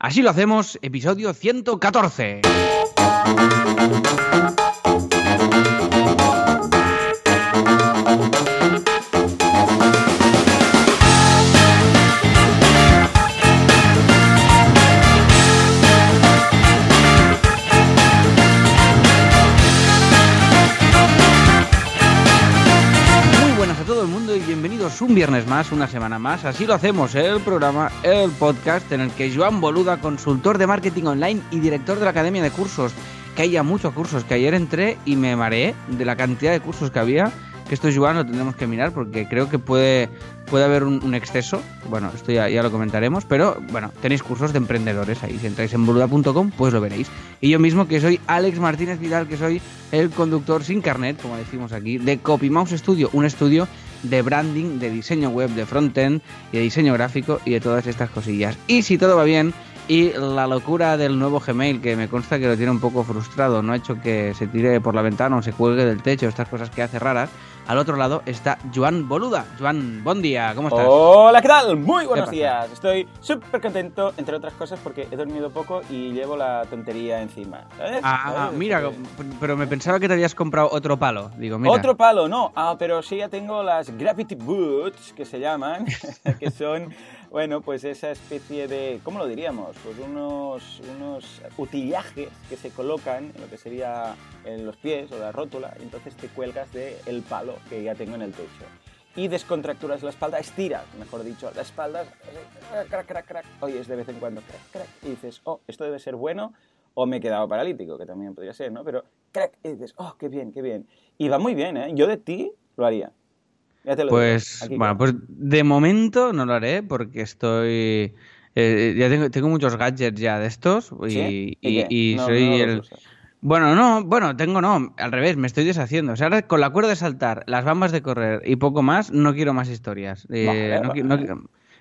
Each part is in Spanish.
Así lo hacemos, episodio 114. Un viernes más, una semana más. Así lo hacemos, el programa, el podcast en el que Joan Boluda, consultor de marketing online y director de la Academia de Cursos, que haya muchos cursos, que ayer entré y me mareé de la cantidad de cursos que había, que esto Joan lo tendremos que mirar porque creo que puede, puede haber un, exceso, bueno, esto ya, ya lo comentaremos, pero bueno, tenéis cursos de emprendedores ahí, si entráis en boluda.com pues lo veréis. Y yo mismo que soy Alex Martínez Vidal, que soy el conductor sin carnet, como decimos aquí, de CopyMouse Studio, un estudio de branding, de diseño web, de frontend y de diseño gráfico y de todas estas cosillas. Y si todo va bien y la locura del nuevo Gmail, que me consta que lo tiene un poco frustrado, no ha hecho que se tire por la ventana o se cuelgue del techo, estas cosas que hace raras, al otro lado está Joan Boluda. Joan, buen día, ¿cómo estás? Hola, ¿qué tal? Muy buenos días. Estoy súper contento, entre otras cosas, porque he dormido poco y llevo la tontería encima. ¿sabes? Ah, ¿Sabes? mira, pero me pensaba que te habías comprado otro palo. Digo, mira. Otro palo, no. Ah, pero sí ya tengo las Gravity Boots, que se llaman, que son, bueno, pues esa especie de, ¿cómo lo diríamos? Pues unos, unos utillajes que se colocan en lo que sería en los pies o la rótula, y entonces te cuelgas del palo que ya tengo en el techo. Y descontracturas la espalda, estiras, mejor dicho, la espalda, crack, crack, crack, oyes de vez en cuando, crack, crack, y dices, oh, esto debe ser bueno, o me he quedado paralítico, que también podría ser, ¿no? Pero, crack, y dices, oh, qué bien, qué bien. Y va muy bien, ¿eh? Yo de ti lo haría. Ya te lo Pues, digo. Aquí bueno, pues de momento no lo haré porque estoy. eh, ya tengo, tengo muchos gadgets ya de estos y, ¿Sí? y- qué? y No, soy no el. Bueno, no, bueno, tengo no, al revés, me estoy deshaciendo. O sea, ahora con la cuerda de saltar, las bambas de correr y poco más, no quiero más historias. Eh, Vale, no vale.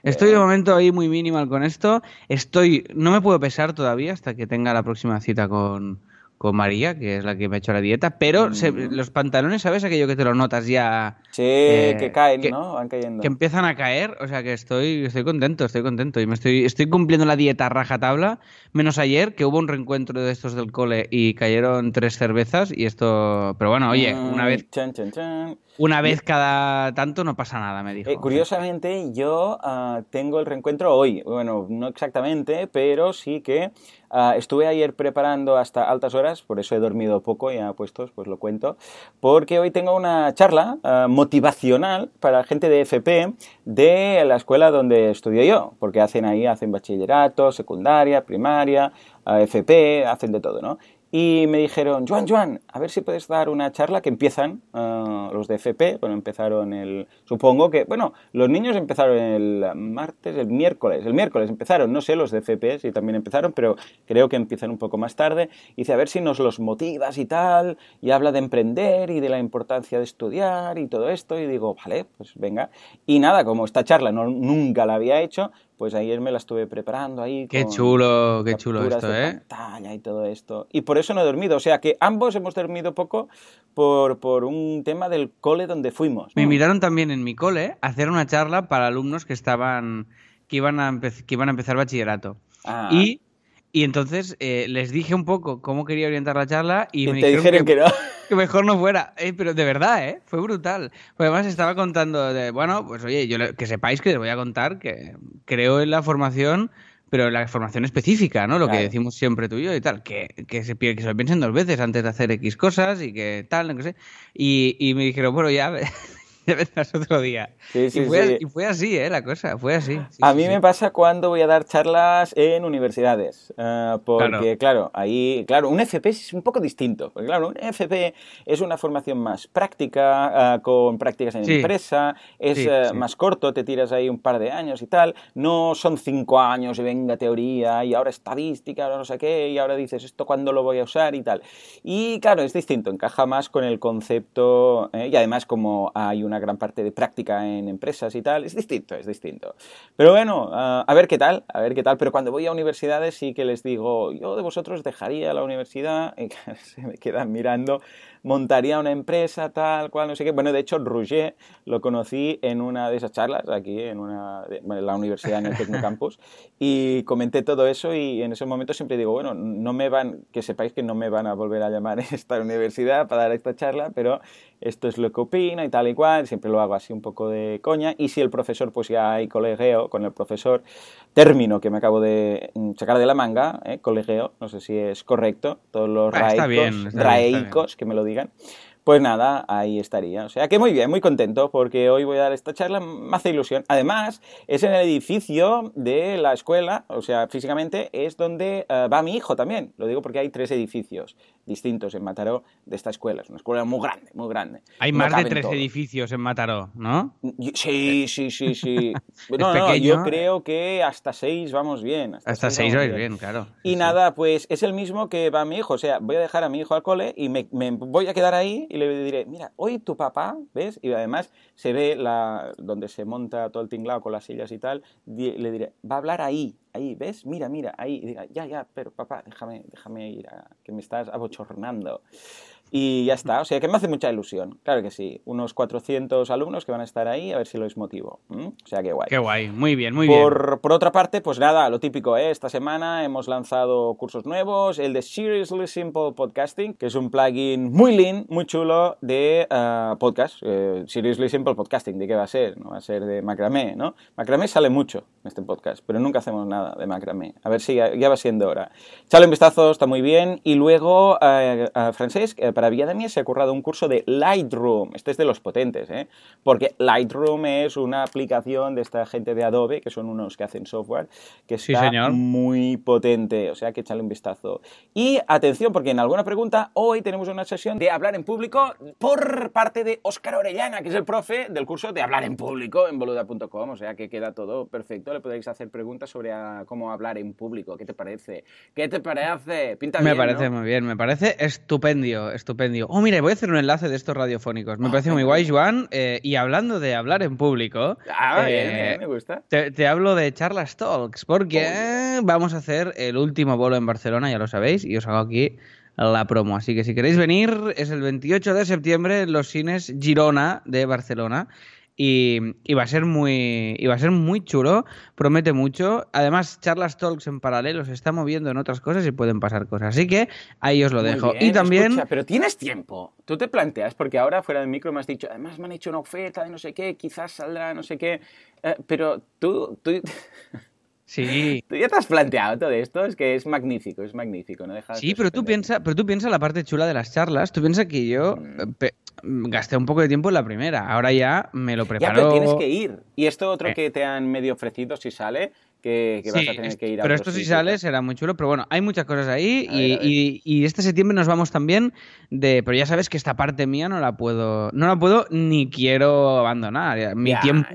Estoy de momento ahí muy minimal con esto. Estoy, no me puedo pesar todavía hasta que tenga la próxima cita con, con María, que es la que me ha hecho la dieta. Pero se- los pantalones, ¿sabes aquello que te lo notas ya? Sí, eh, que caen, que- ¿no? Van cayendo. que empiezan a caer, o sea que estoy, estoy contento, estoy contento y me estoy, estoy cumpliendo la dieta rajatabla, menos ayer que hubo un reencuentro de estos del cole y cayeron tres cervezas y esto, pero bueno, oye, una Mm, vez, Chan, chan, chan. Una vez cada tanto no pasa nada, me dijo. Eh, curiosamente, yo ah, tengo el reencuentro hoy. Bueno, no exactamente, pero sí que ah, estuve ayer preparando hasta altas horas, por eso he dormido poco, ya puestos, pues lo cuento. Porque hoy tengo una charla ah, motivacional para gente de FP de la escuela donde estudio yo, porque hacen ahí, hacen bachillerato, secundaria, primaria, FP, hacen de todo, ¿no? Y me dijeron, Joan, Joan, a ver si puedes dar una charla que empiezan ah, los de FP. Bueno, empezaron el. Supongo que. Bueno, los niños empezaron el martes, el miércoles. El miércoles empezaron, no sé, los de FP si también empezaron, pero creo que empiezan un poco más tarde. Y dice, a ver si nos los motivas y tal. Y habla de emprender y de la importancia de estudiar y todo esto. Y digo, vale, pues venga. Y nada, como esta charla no, nunca la había hecho, pues ayer me la estuve preparando ahí. Qué con- chulo, qué chulo esto, de ¿eh? pantalla y todo esto. Y por eso no he dormido. O sea que ambos hemos dormido poco por, por un tema del cole donde fuimos. Me invitaron también en mi cole a hacer una charla para alumnos que estaban, que iban a, que iban a empezar bachillerato. Ah, Y, y entonces eh, les dije un poco cómo quería orientar la charla y, y me te dijeron que, no. Que mejor no fuera. Eh, pero de verdad, ¿eh? Fue brutal. Pues además estaba contando de, bueno, pues oye, yo le- que sepáis que les voy a contar que creo en la formación, pero la formación específica, ¿no? Lo que decimos siempre tú y yo y tal, que, que, se, que se lo piensen dos veces antes de hacer X cosas y que tal, no sé. Y, y me dijeron, bueno, ya, ya vendrás otro día. Sí, sí, y, fue, sí. y fue así, ¿eh? La cosa, fue así. Sí, A mí me pasa cuando voy a dar charlas en universidades, eh, porque claro. ahí, claro, un FP es un poco distinto, porque claro, un FP es una formación más práctica, eh, con prácticas en empresa, es eh, más corto, te tiras ahí un par de años y tal, no son cinco años y venga teoría y ahora estadística, ahora no sé qué, y ahora dices esto cuándo lo voy a usar y tal. Y claro, es distinto, encaja más con el concepto, eh, y además como hay una gran parte de práctica en empresas y tal, es distinto, es distinto. Pero bueno, ah, a ver qué tal, a ver qué tal. Pero cuando voy a universidades sí que les digo, yo de vosotros dejaría la universidad, y se me quedan mirando montaría una empresa, tal cual, no sé qué. Bueno, de hecho, Roger lo conocí en una de esas charlas aquí, en, una, la universidad, en el Tecnocampus, y comenté todo eso y en ese momento siempre digo, bueno, no me van, que sepáis que no me van a volver a llamar a esta universidad para dar esta charla, pero esto es lo que opino y tal y cual, siempre lo hago así un poco de coña, y si el profesor, pues ya hay colegueo con el profesor, término que me acabo de sacar de la manga, ¿eh? colegueo, no sé si es correcto, todos los ah, raicos, que me lo digan. Pues nada, ahí estaría. O sea que muy bien, muy contento porque hoy voy a dar esta charla, me hace ilusión. Además, es en el edificio de la escuela, o sea, físicamente es donde eh, va mi hijo también. Lo digo porque hay tres edificios distintos en Mataró de esta escuela. Es una escuela muy grande, muy grande. Hay más de tres edificios en Mataró, ¿no? Sí, sí, sí, sí. no, no, yo creo que hasta seis vamos bien. Hasta, seis, vais bien. claro. Y nada, pues es el mismo que va mi hijo. O sea, voy a dejar a mi hijo al cole y me, me voy a quedar ahí le diré, mira, hoy tu papá, ¿ves? Y además se ve la, donde se monta todo el tinglado con las sillas y tal, le diré, va a hablar ahí, ahí, ¿ves? Mira, mira, ahí. Diga, ya, ya, pero papá, déjame, déjame ir, que me estás abochornando. Y ya está, o sea que me hace mucha ilusión, claro que sí. Unos 400 alumnos que van a estar ahí, a ver si lo es motivo. O sea que guay. Qué guay, muy bien, muy bien. Por otra parte, pues nada, lo típico, ¿eh? esta semana hemos lanzado cursos nuevos, el de Seriously Simple Podcasting, que es un plugin muy lean, muy chulo de uh, podcast. Eh, Seriously Simple Podcasting, ¿de qué va a ser? No va a ser de macramé, ¿no? Macramé sale mucho en este podcast, pero nunca hacemos nada de macramé. A ver si ya, va siendo hora. Chale un vistazo, está muy bien. Y luego, uh, Francesc, para mí se ha currado un curso de Lightroom. Este es de los potentes, ¿eh? Porque Lightroom es una aplicación de esta gente de Adobe, que son unos que hacen software, que está muy potente. O sea, que echarle un vistazo. Y atención, porque en alguna pregunta, hoy tenemos una sesión de hablar en público por parte de Óscar Orellana, que es el profe del curso de hablar en público en boluda.com. O sea, que queda todo perfecto. Le podéis hacer preguntas sobre cómo hablar en público. ¿Qué te parece? ¿Qué te parece? Pinta me parece muy bien, me parece estupendio estupendio. Oh, mira, voy a hacer un enlace de estos radiofónicos. Me ah, parece muy guay, Joan. Eh, y hablando de hablar en público, ah, bien, me gusta. Te, hablo de charlas talks, porque vamos a hacer el último bolo en Barcelona, ya lo sabéis, y os hago aquí la promo. Así que si queréis venir, es el 28 de septiembre en los cines Girona de Barcelona y, va a ser muy y va a ser muy chulo, promete mucho. Además, Charlas Talks en paralelo se está moviendo en otras cosas y pueden pasar cosas. Así que ahí os lo dejo. y también pero tienes tiempo. Tú te planteas porque ahora fuera del micro me has dicho, además me han hecho una oferta de no sé qué, quizás saldrá no sé qué, eh, pero tú, tú... Sí. Tú ya te has planteado todo esto, es que es magnífico, es magnífico, no dejas Sí, pero tú piensa, pero tú piensa la parte chula de las charlas, tú piensas que yo mm. gasté un poco de tiempo en la primera, ahora ya me lo preparo. Ya, pero tienes que ir. Y esto otro eh. que te han medio ofrecido si sale, que, vas a tener que ir a Pero esto si sale será muy chulo. Pero bueno, hay muchas cosas ahí y, y, este septiembre nos vamos también de. Pero ya sabes que esta parte mía no la puedo. No la puedo ni quiero abandonar. Mi tiempo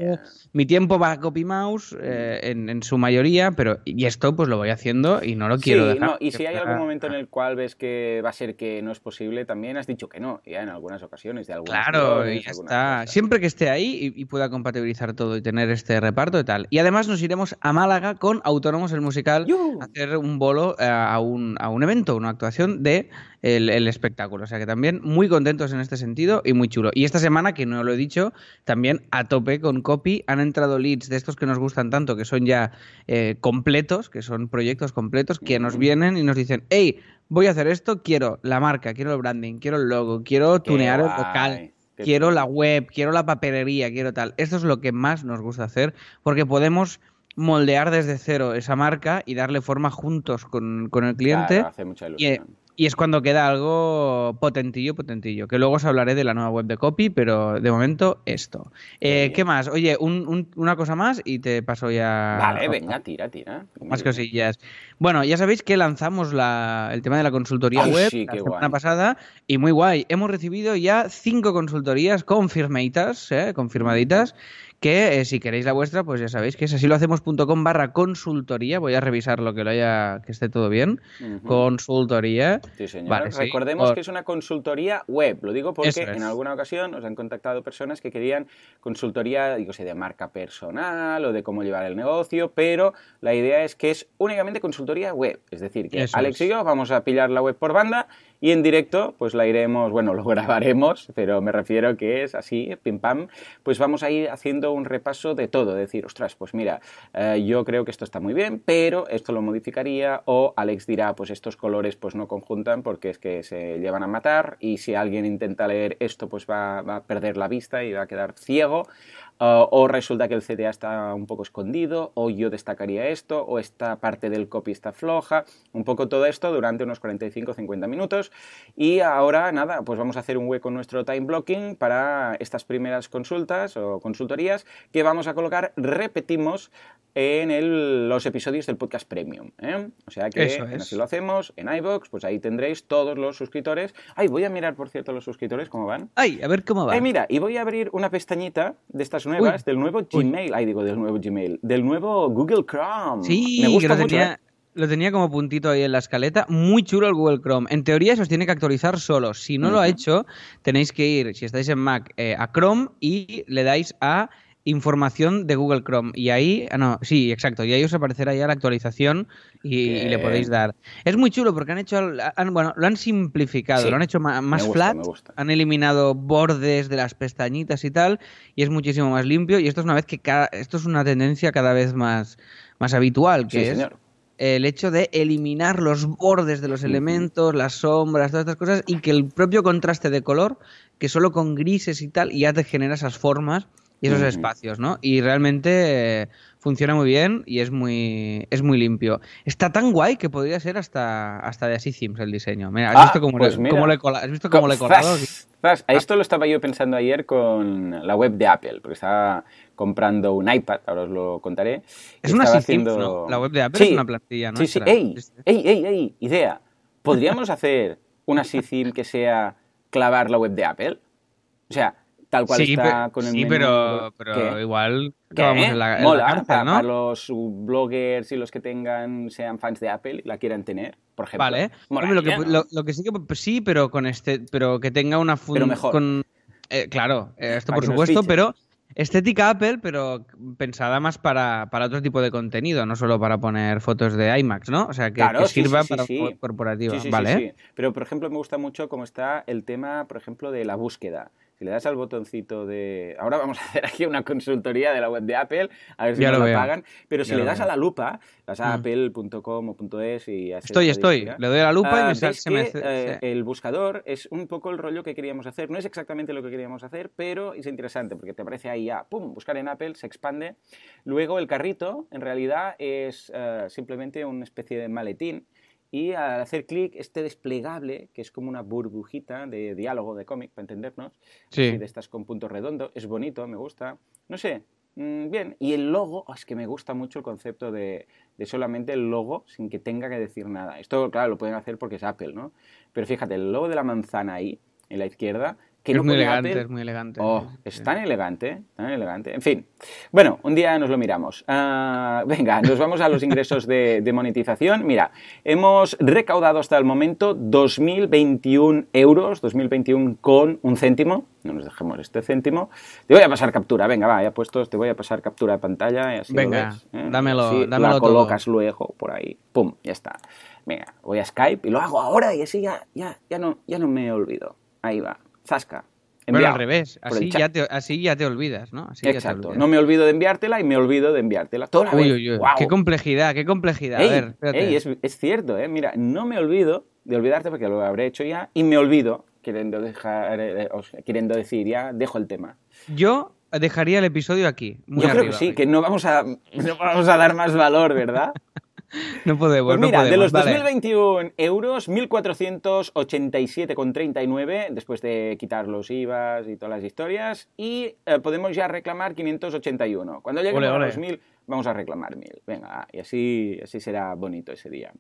mi tiempo va a copy mouse eh, en, su mayoría, pero y esto pues lo voy haciendo y no lo quiero dejar. No, y si hay algún momento en el cual ves que va a ser que no es posible, también has dicho que no, ya en algunas ocasiones, de algunas Claro, y ya está. Siempre que esté ahí y, pueda compatibilizar todo y tener este reparto y tal. Y además nos iremos a Málaga con Autónomos el Musical hacer un bolo eh, a, un, a un evento, una actuación de el, espectáculo. O sea que también muy contentos en este sentido y muy chulo. Y esta semana, que no lo he dicho, también a tope con copy han entrado leads de estos que nos gustan tanto, que son ya eh, completos, que son proyectos completos, que nos vienen y nos dicen, hey, voy a hacer esto, quiero la marca, quiero el branding, quiero el logo, quiero tunear el local. Quiero la web, quiero la papelería, quiero tal. Esto es lo que más nos gusta hacer porque podemos moldear desde cero esa marca y darle forma juntos con, el cliente. hace mucha ilusión. Y es cuando queda algo potentillo, potentillo. Que luego os hablaré de la nueva web de Copy, pero de momento esto. Eh, ¿Qué más? Oye, una cosa más y te paso ya. Vale, venga, tira, tira. Más cosillas. Bueno, ya sabéis que lanzamos el tema de la consultoría web la semana pasada y muy guay. Hemos recibido ya cinco consultorías confirmadas, ¿eh? confirmaditas que eh, si queréis la vuestra, pues ya sabéis que es así lo hacemos.com barra consultoría. Voy a revisar lo que lo haya, que esté todo bien. Consultoría. Sí, señor. Recordemos que es una consultoría web. Lo digo porque en alguna ocasión nos han contactado personas que querían consultoría, digo, sé, de marca personal o de cómo llevar el negocio, pero la idea es que es únicamente consultoría web. Es decir, que Alex y yo vamos a pillar la web por banda y en directo, pues la iremos, bueno, lo grabaremos, pero me refiero que es así, pim pam, pues vamos a ir haciendo un repaso de todo, decir, ostras, pues mira, eh, yo creo que esto está muy bien, pero esto lo modificaría, o Alex dirá, pues estos colores pues no conjuntan porque es que se llevan a matar, y si alguien intenta leer esto, pues va, va a perder la vista y va a quedar ciego. Uh, o resulta que el CTA está un poco escondido, o yo destacaría esto, o esta parte del copy está floja, un poco todo esto durante unos 45-50 minutos. Y ahora, nada, pues vamos a hacer un hueco en nuestro time blocking para estas primeras consultas o consultorías que vamos a colocar, repetimos, en los episodios del podcast premium. ¿eh? O sea que así lo hacemos en iBox, pues ahí tendréis todos los suscriptores. Ay, voy a mirar, por cierto, los suscriptores, cómo van. Ay, a ver cómo van. Ay, mira, y voy a abrir una pestañita de estas nuevas, del nuevo Gmail. Ay, digo, del nuevo Gmail. Del nuevo Google Chrome. Sí, Me gusta lo tenía, ¿eh? Lo tenía como puntito ahí en la escaleta. Muy chulo el Google Chrome. En teoría, eso os tiene que actualizar solo. Si no lo ha hecho, tenéis que ir, si estáis en Mac, eh, a Chrome y le dais a información de Google Chrome. Y ahí, ah, no, sí, exacto. Y ahí os aparecerá ya la actualización y, le podéis dar. Es muy chulo porque han hecho, bueno, lo han simplificado, lo han hecho más, flat, han eliminado bordes de las pestañitas y tal, y es muchísimo más limpio. Y esto es una vez que cada, esto es una tendencia cada vez más, más habitual, que es el hecho de eliminar los bordes de los elementos, las sombras, todas estas cosas, y que el propio contraste de color, que solo con grises y tal, ya te genera esas formas y esos espacios, ¿no? Y realmente eh, funciona muy bien y es muy, es muy limpio. Está tan guay que podría ser hasta, hasta de así Sims el diseño. Mira, ¿has ah, visto cómo, le, he colado? A esto lo estaba yo pensando ayer con la web de Apple, porque estaba comprando un iPad, ahora os lo contaré. Es una haciendo... La web de Apple es una plantilla, ¿no? Sí, sí. ¡Ey! ¡Ey, ey, ey! Idea. ¿Podríamos hacer una SIM que sea clavar la web de Apple? O sea, tal cual está con el Sí, pero, pero igual vamos en la, Mola, para, los bloggers y los que tengan sean fans de Apple y la quieran tener, por ejemplo. Vale. lo, que, lo, que, sí que pues sí, pero con este, pero que tenga una función. Pero mejor. Con, eh, claro, eh, esto por supuesto, pero estética Apple, pero pensada más para, para, otro tipo de contenido, no solo para poner fotos de IMAX, ¿no? O sea, que, sirva para corporativo. vale. Pero, por ejemplo, me gusta mucho cómo está el tema, por ejemplo, de la búsqueda. Si le das al botoncito de... Ahora vamos a hacer aquí una consultoría de la web de Apple, a ver si nos lo, pagan. Pero si le das a la lupa, vas a mm. apple.com o .es y... Estoy, estoy. Le doy a la lupa y me ah, sale... Eh, el buscador es un poco el rollo que queríamos hacer. No es exactamente lo que queríamos hacer, pero es interesante porque te aparece ahí ya, pum, buscar en Apple, se expande. Luego el carrito, en realidad, es eh, simplemente una especie de maletín y al hacer clic, este desplegable, que es como una burbujita de diálogo de cómic, para entendernos, de estas con punto redondo, es bonito, me gusta. No sé, mm, bien. Y el logo, oh, es que me gusta mucho el concepto de, de, solamente el logo sin que tenga que decir nada. Esto, claro, lo pueden hacer porque es Apple, ¿no? Pero fíjate, el logo de la manzana ahí, en la izquierda, es muy elegante, es muy elegante. Oh, es tan elegante, tan elegante. En fin, bueno, un día nos lo miramos. Ah, venga, nos vamos a los ingresos de, monetización. Mira, hemos recaudado hasta el momento 2.021 euros, 2021 con un céntimo. No nos dejemos este céntimo. Te voy a pasar captura, venga, va, ya puestos, te voy a pasar captura de pantalla. Y así venga, ¿eh? dámelo, así dámelo la colocas luego por ahí. Pum, ya está. Venga, voy a Skype y lo hago ahora y así ya, ya, ya, no, ya no me olvido. Ahí va. Zasca. Bueno, al revés, así ya, te, así ya te olvidas, ¿no? Exacto, no me olvido de enviártela y me olvido de enviártela toda la vez. Qué complejidad, qué complejidad. a ver, es, cierto, ¿eh? Mira, no me olvido de olvidarte porque lo habré hecho ya y me olvido, queriendo, dejar, eh, queriendo decir ya, dejo el tema. Yo dejaría el episodio aquí. Yo creo que sí, que no vamos, a, no vamos a dar más valor, ¿verdad? No podemos, pues mira, de los 2021 euros, 1.487,39 después de quitar los IVAs y todas las historias y eh, podemos ya reclamar 581. Cuando lleguemos a los 1.000 vamos a reclamar mil. Venga, y así, así será bonito ese día.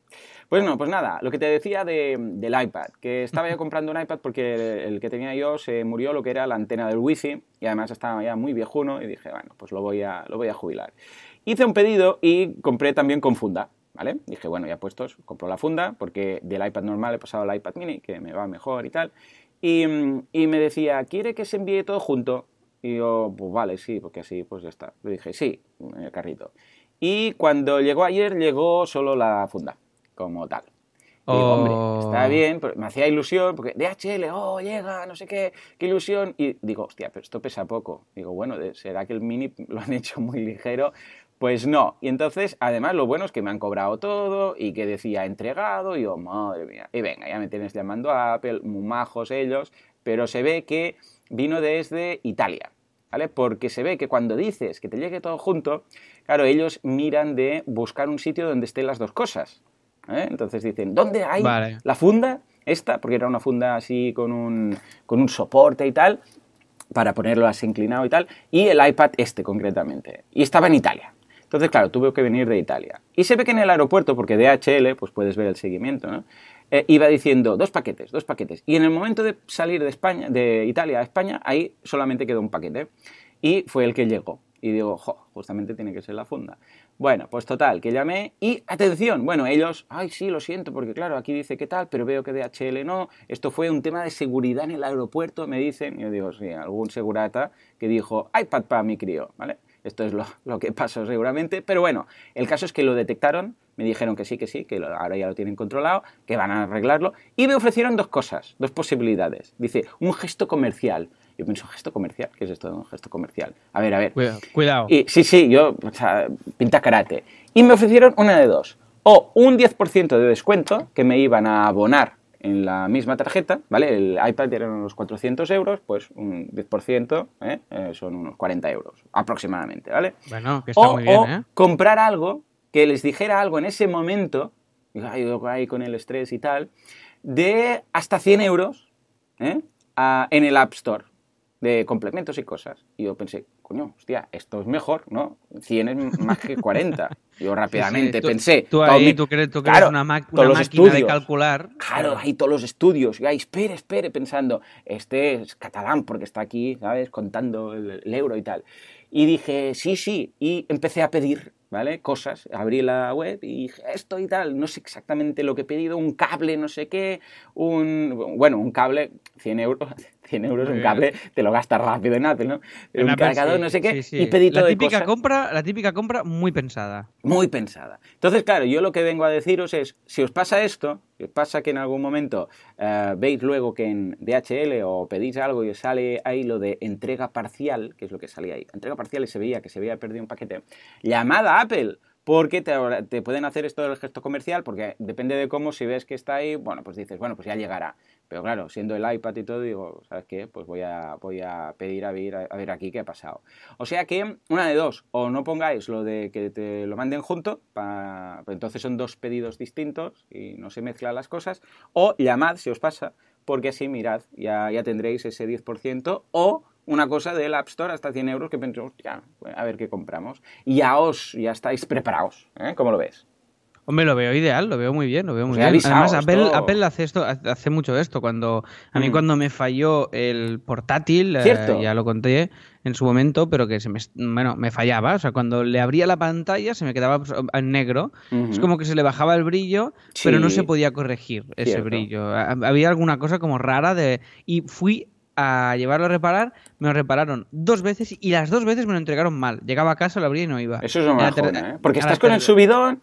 Pues no, pues nada, lo que te decía del iPad, que estaba yo comprando un iPad porque el, que tenía yo se murió lo que era la antena del wifi y además estaba ya muy viejuno y dije, bueno, pues lo voy a, lo voy a jubilar. Hice un pedido y compré también con funda. ¿Vale? Dije, bueno, ya puestos, compro la funda, porque del iPad normal he pasado al iPad mini, que me va mejor y tal. Y, y me decía, ¿quiere que se envíe todo junto? Y yo, pues vale, sí, porque así pues ya está. Le dije, sí, en el carrito. Y cuando llegó ayer, llegó solo la funda, como tal. Y digo, hombre, está oh. bien, pero me hacía ilusión, porque DHL, oh, llega, no sé qué, qué ilusión. Y digo, hostia, pero esto pesa poco. Digo, bueno, ¿será que el mini lo han hecho muy ligero? Pues no. Y entonces, además, lo bueno es que me han cobrado todo y que decía entregado. Y yo, madre mía. Y venga, ya me tienes llamando a Apple, muy majos ellos, pero se ve que vino desde Italia, ¿vale? Porque se ve que cuando dices que te llegue todo junto, claro, ellos miran de buscar un sitio donde estén las dos cosas. ¿eh? Entonces dicen, ¿dónde hay la funda? Esta, porque era una funda así con un, con un soporte y tal, para ponerlo así inclinado y tal, y el iPad este concretamente. Y estaba en Italia. Entonces, claro, tuve que venir de Italia. Y se ve que en el aeropuerto, porque DHL, pues puedes ver el seguimiento, ¿no? Eh, iba diciendo dos paquetes, dos paquetes. Y en el momento de salir de España, de Italia a España, ahí solamente quedó un paquete. Y fue el que llegó. Y digo, jo, justamente tiene que ser la funda. Bueno, pues total, que llamé y atención, bueno, ellos, ay, sí, lo siento, porque claro, aquí dice que tal, pero veo que DHL no. Esto fue un tema de seguridad en el aeropuerto, me dicen. Y yo digo, sí, algún segurata que dijo, iPad para mi crío, ¿vale? Esto es lo, lo, que pasó seguramente. Pero bueno, el caso es que lo detectaron, me dijeron que sí, que sí, que ahora ya lo tienen controlado, que van a arreglarlo, y me ofrecieron dos cosas, dos posibilidades. Dice, un gesto comercial. Yo pienso, ¿gesto comercial? ¿Qué es esto de un gesto comercial? A ver, a ver. Cuidado. Y, sí, sí, yo, o sea, pinta karate. Y me ofrecieron una de dos. O un 10% de descuento que me iban a abonar en la misma tarjeta, ¿vale? El iPad eran unos 400 euros, pues un 10% ¿eh? Eh, son unos 40 euros aproximadamente, ¿vale? Bueno, que está muy bien, ¿eh? comprar algo que les dijera algo en ese momento, ahí con el estrés y tal, de hasta 100 euros en el App Store de complementos y cosas. Y yo pensé, coño, hostia, esto es mejor, ¿no? 100 es más que 40. Yo rápidamente pensé... Tú ahí, tú crees, tú crees una, máquina de calcular. Claro, ahí todos los estudios. Y ahí, espere, espere, pensando, este es catalán porque está aquí, ¿sabes? Contando el euro y tal. Y dije, sí, sí, y empecé a pedir ¿vale? Cosas. Abrí la web y dije, esto y tal, no sé exactamente lo que he pedido, un cable, no sé qué, un, bueno, un cable, 100 euros, 100 euros un cable, te lo gastas rápido en Apple, ¿no? un cargador, no sé qué, y pedí la típica de compra La típica compra muy pensada. Muy pensada. Entonces, claro, yo lo que vengo a deciros es, si os pasa esto, si os pasa que en algún momento eh, veis luego que en DHL o pedís algo y os sale ahí lo de entrega parcial, que es lo que salía ahí, entrega parcial y se veía que se había perdido un paquete, llamada Apple porque te, pueden hacer esto del gesto comercial, porque depende de cómo, si ves que está ahí, bueno, pues dices, bueno, pues ya llegará. Pero claro, siendo el iPad y todo, digo, ¿sabes qué? Pues voy a, voy a pedir a ver, a ver aquí qué ha pasado. O sea que, una de dos, o no pongáis lo de que te lo manden junto, pues entonces son dos pedidos distintos y no se mezclan las cosas, o llamad si os pasa, porque así mirad, ya, ya tendréis ese 10%, o una cosa del App Store hasta 100 euros que pensamos, ya, a ver qué compramos. Y ya os, ya estáis preparados, ¿eh? ¿Cómo lo ves? Hombre, lo veo ideal, lo veo muy bien, lo veo muy bien. Además, Apple, hace esto, hace mucho esto. Cuando a mí mm. cuando me falló el portátil, eh, ya lo conté en su momento, pero que se me, bueno, me fallaba. O sea, cuando le abría la pantalla se me quedaba en negro. Es como que se le bajaba el brillo, pero no se podía corregir ese brillo. Había alguna cosa como rara de y fui a llevarlo a reparar, me lo repararon dos veces y las dos veces me lo entregaron mal. Llegaba a casa, lo abría y no iba. Eso es una ¿eh? Porque estás con el subidón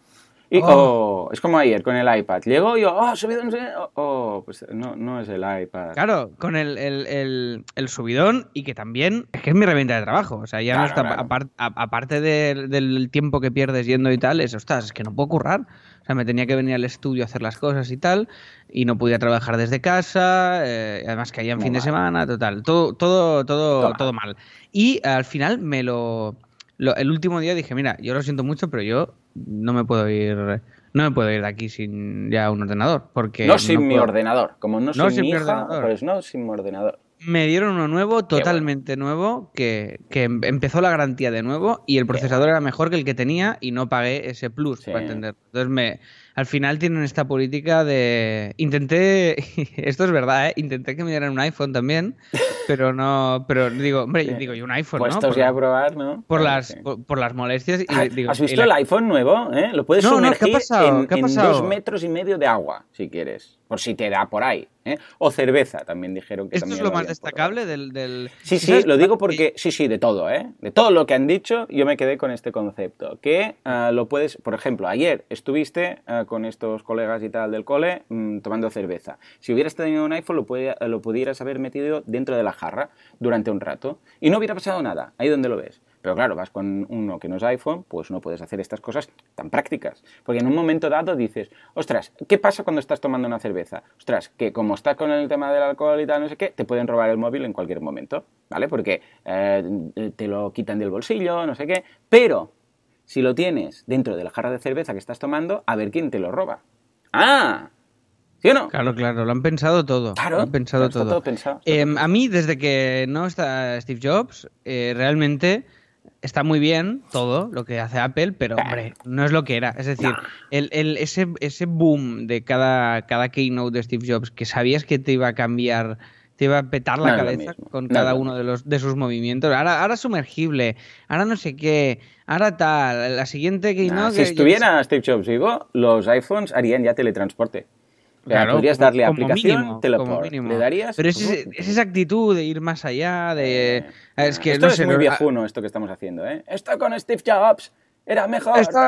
y, oh. oh. es como ayer con el iPad. Llegó y yo, oh, subidón, oh, oh, pues no, no es el iPad. Claro, con el, el, el, subidón y que también es que es mi herramienta de trabajo. O sea, ya no está, aparte del tiempo que pierdes yendo y tal, es, ostras, es que no puedo currar. O sea, me tenía que venir al estudio a hacer las cosas y tal, y no podía trabajar desde casa, eh, además que en fin de semana, total, todo, todo, todo, todo mal. Y al final me lo, el último día dije, mira, yo lo siento mucho, pero yo no me puedo ir no me puedo ir de aquí sin ya un ordenador porque no sin mi ordenador como no, sin mi hija, pues no sin mi ordenador Me dieron uno nuevo, totalmente nuevo, que, que, em, empezó la garantía de nuevo y el procesador era mejor que el que tenía y no pagué ese plus, para entender. Entonces me, al final tienen esta política de... Intenté, esto es verdad, ¿eh? intenté que me dieran un iPhone también, pero no, pero digo, hombre, yo digo, y un iPhone, Puestos ya a probar, ¿no? Por, las, por, las molestias. Y ah, digo, ¿Has visto el iPhone nuevo? ¿eh? Lo puedes sumergir ¿qué ha pasado? en, ¿Qué ha pasado? en dos metros y medio de agua, si quieres, por si te da por ahí. ¿Eh? O cerveza, también dijeron que ¿Esto es lo más destacable del, del, Sí, sí, lo digo porque, sí, sí, de todo, ¿eh? De todo lo que han dicho, yo me quedé con este concepto, que uh, lo puedes, por ejemplo, ayer estuviste uh, con estos colegas y tal del cole mmm, tomando cerveza. Si hubieras tenido un iPhone, lo, podía, lo pudieras haber metido dentro de la jarra durante un rato y no hubiera pasado nada, ahí donde lo ves. Pero claro, vas con uno que no es iPhone, pues no puedes hacer estas cosas tan prácticas. Porque en un momento dado dices, ostras, ¿qué pasa cuando estás tomando una cerveza? Ostras, que como estás con el tema del alcohol y tal, no sé qué, te pueden robar el móvil en cualquier momento, ¿vale? Porque eh, te lo quitan del bolsillo, no sé qué. Pero si lo tienes dentro de la jarra de cerveza que estás tomando, a ver quién te lo roba. ¡Ah! ¿Sí o no? Claro, claro, lo han pensado todo. Claro, lo han pensado está todo. todo pensado. Eh, a mí, desde que no está Steve Jobs, eh, realmente está muy bien todo lo que hace Apple, pero hombre, no es lo que era. Es decir, el, el, ese, ese boom de cada, cada keynote de Steve Jobs que sabías que te iba a cambiar, te iba a petar la No cabeza con no cada uno de, los, de sus movimientos. Ahora, ahora sumergible, ahora no sé qué, ahora tal, la siguiente keynote... Nah, si estuviera Steve Jobs vivo, los iPhones harían ya teletransporte. Claro, podrías como- darle como aplicación, mínimo, teleport. como. Le darías. Pero es, esa actitud de ir más allá, de... Eh, es que esto no es sé, muy no- viejuno esto que estamos haciendo, ¿eh? Esto con Steve Jobs era mejor. Esto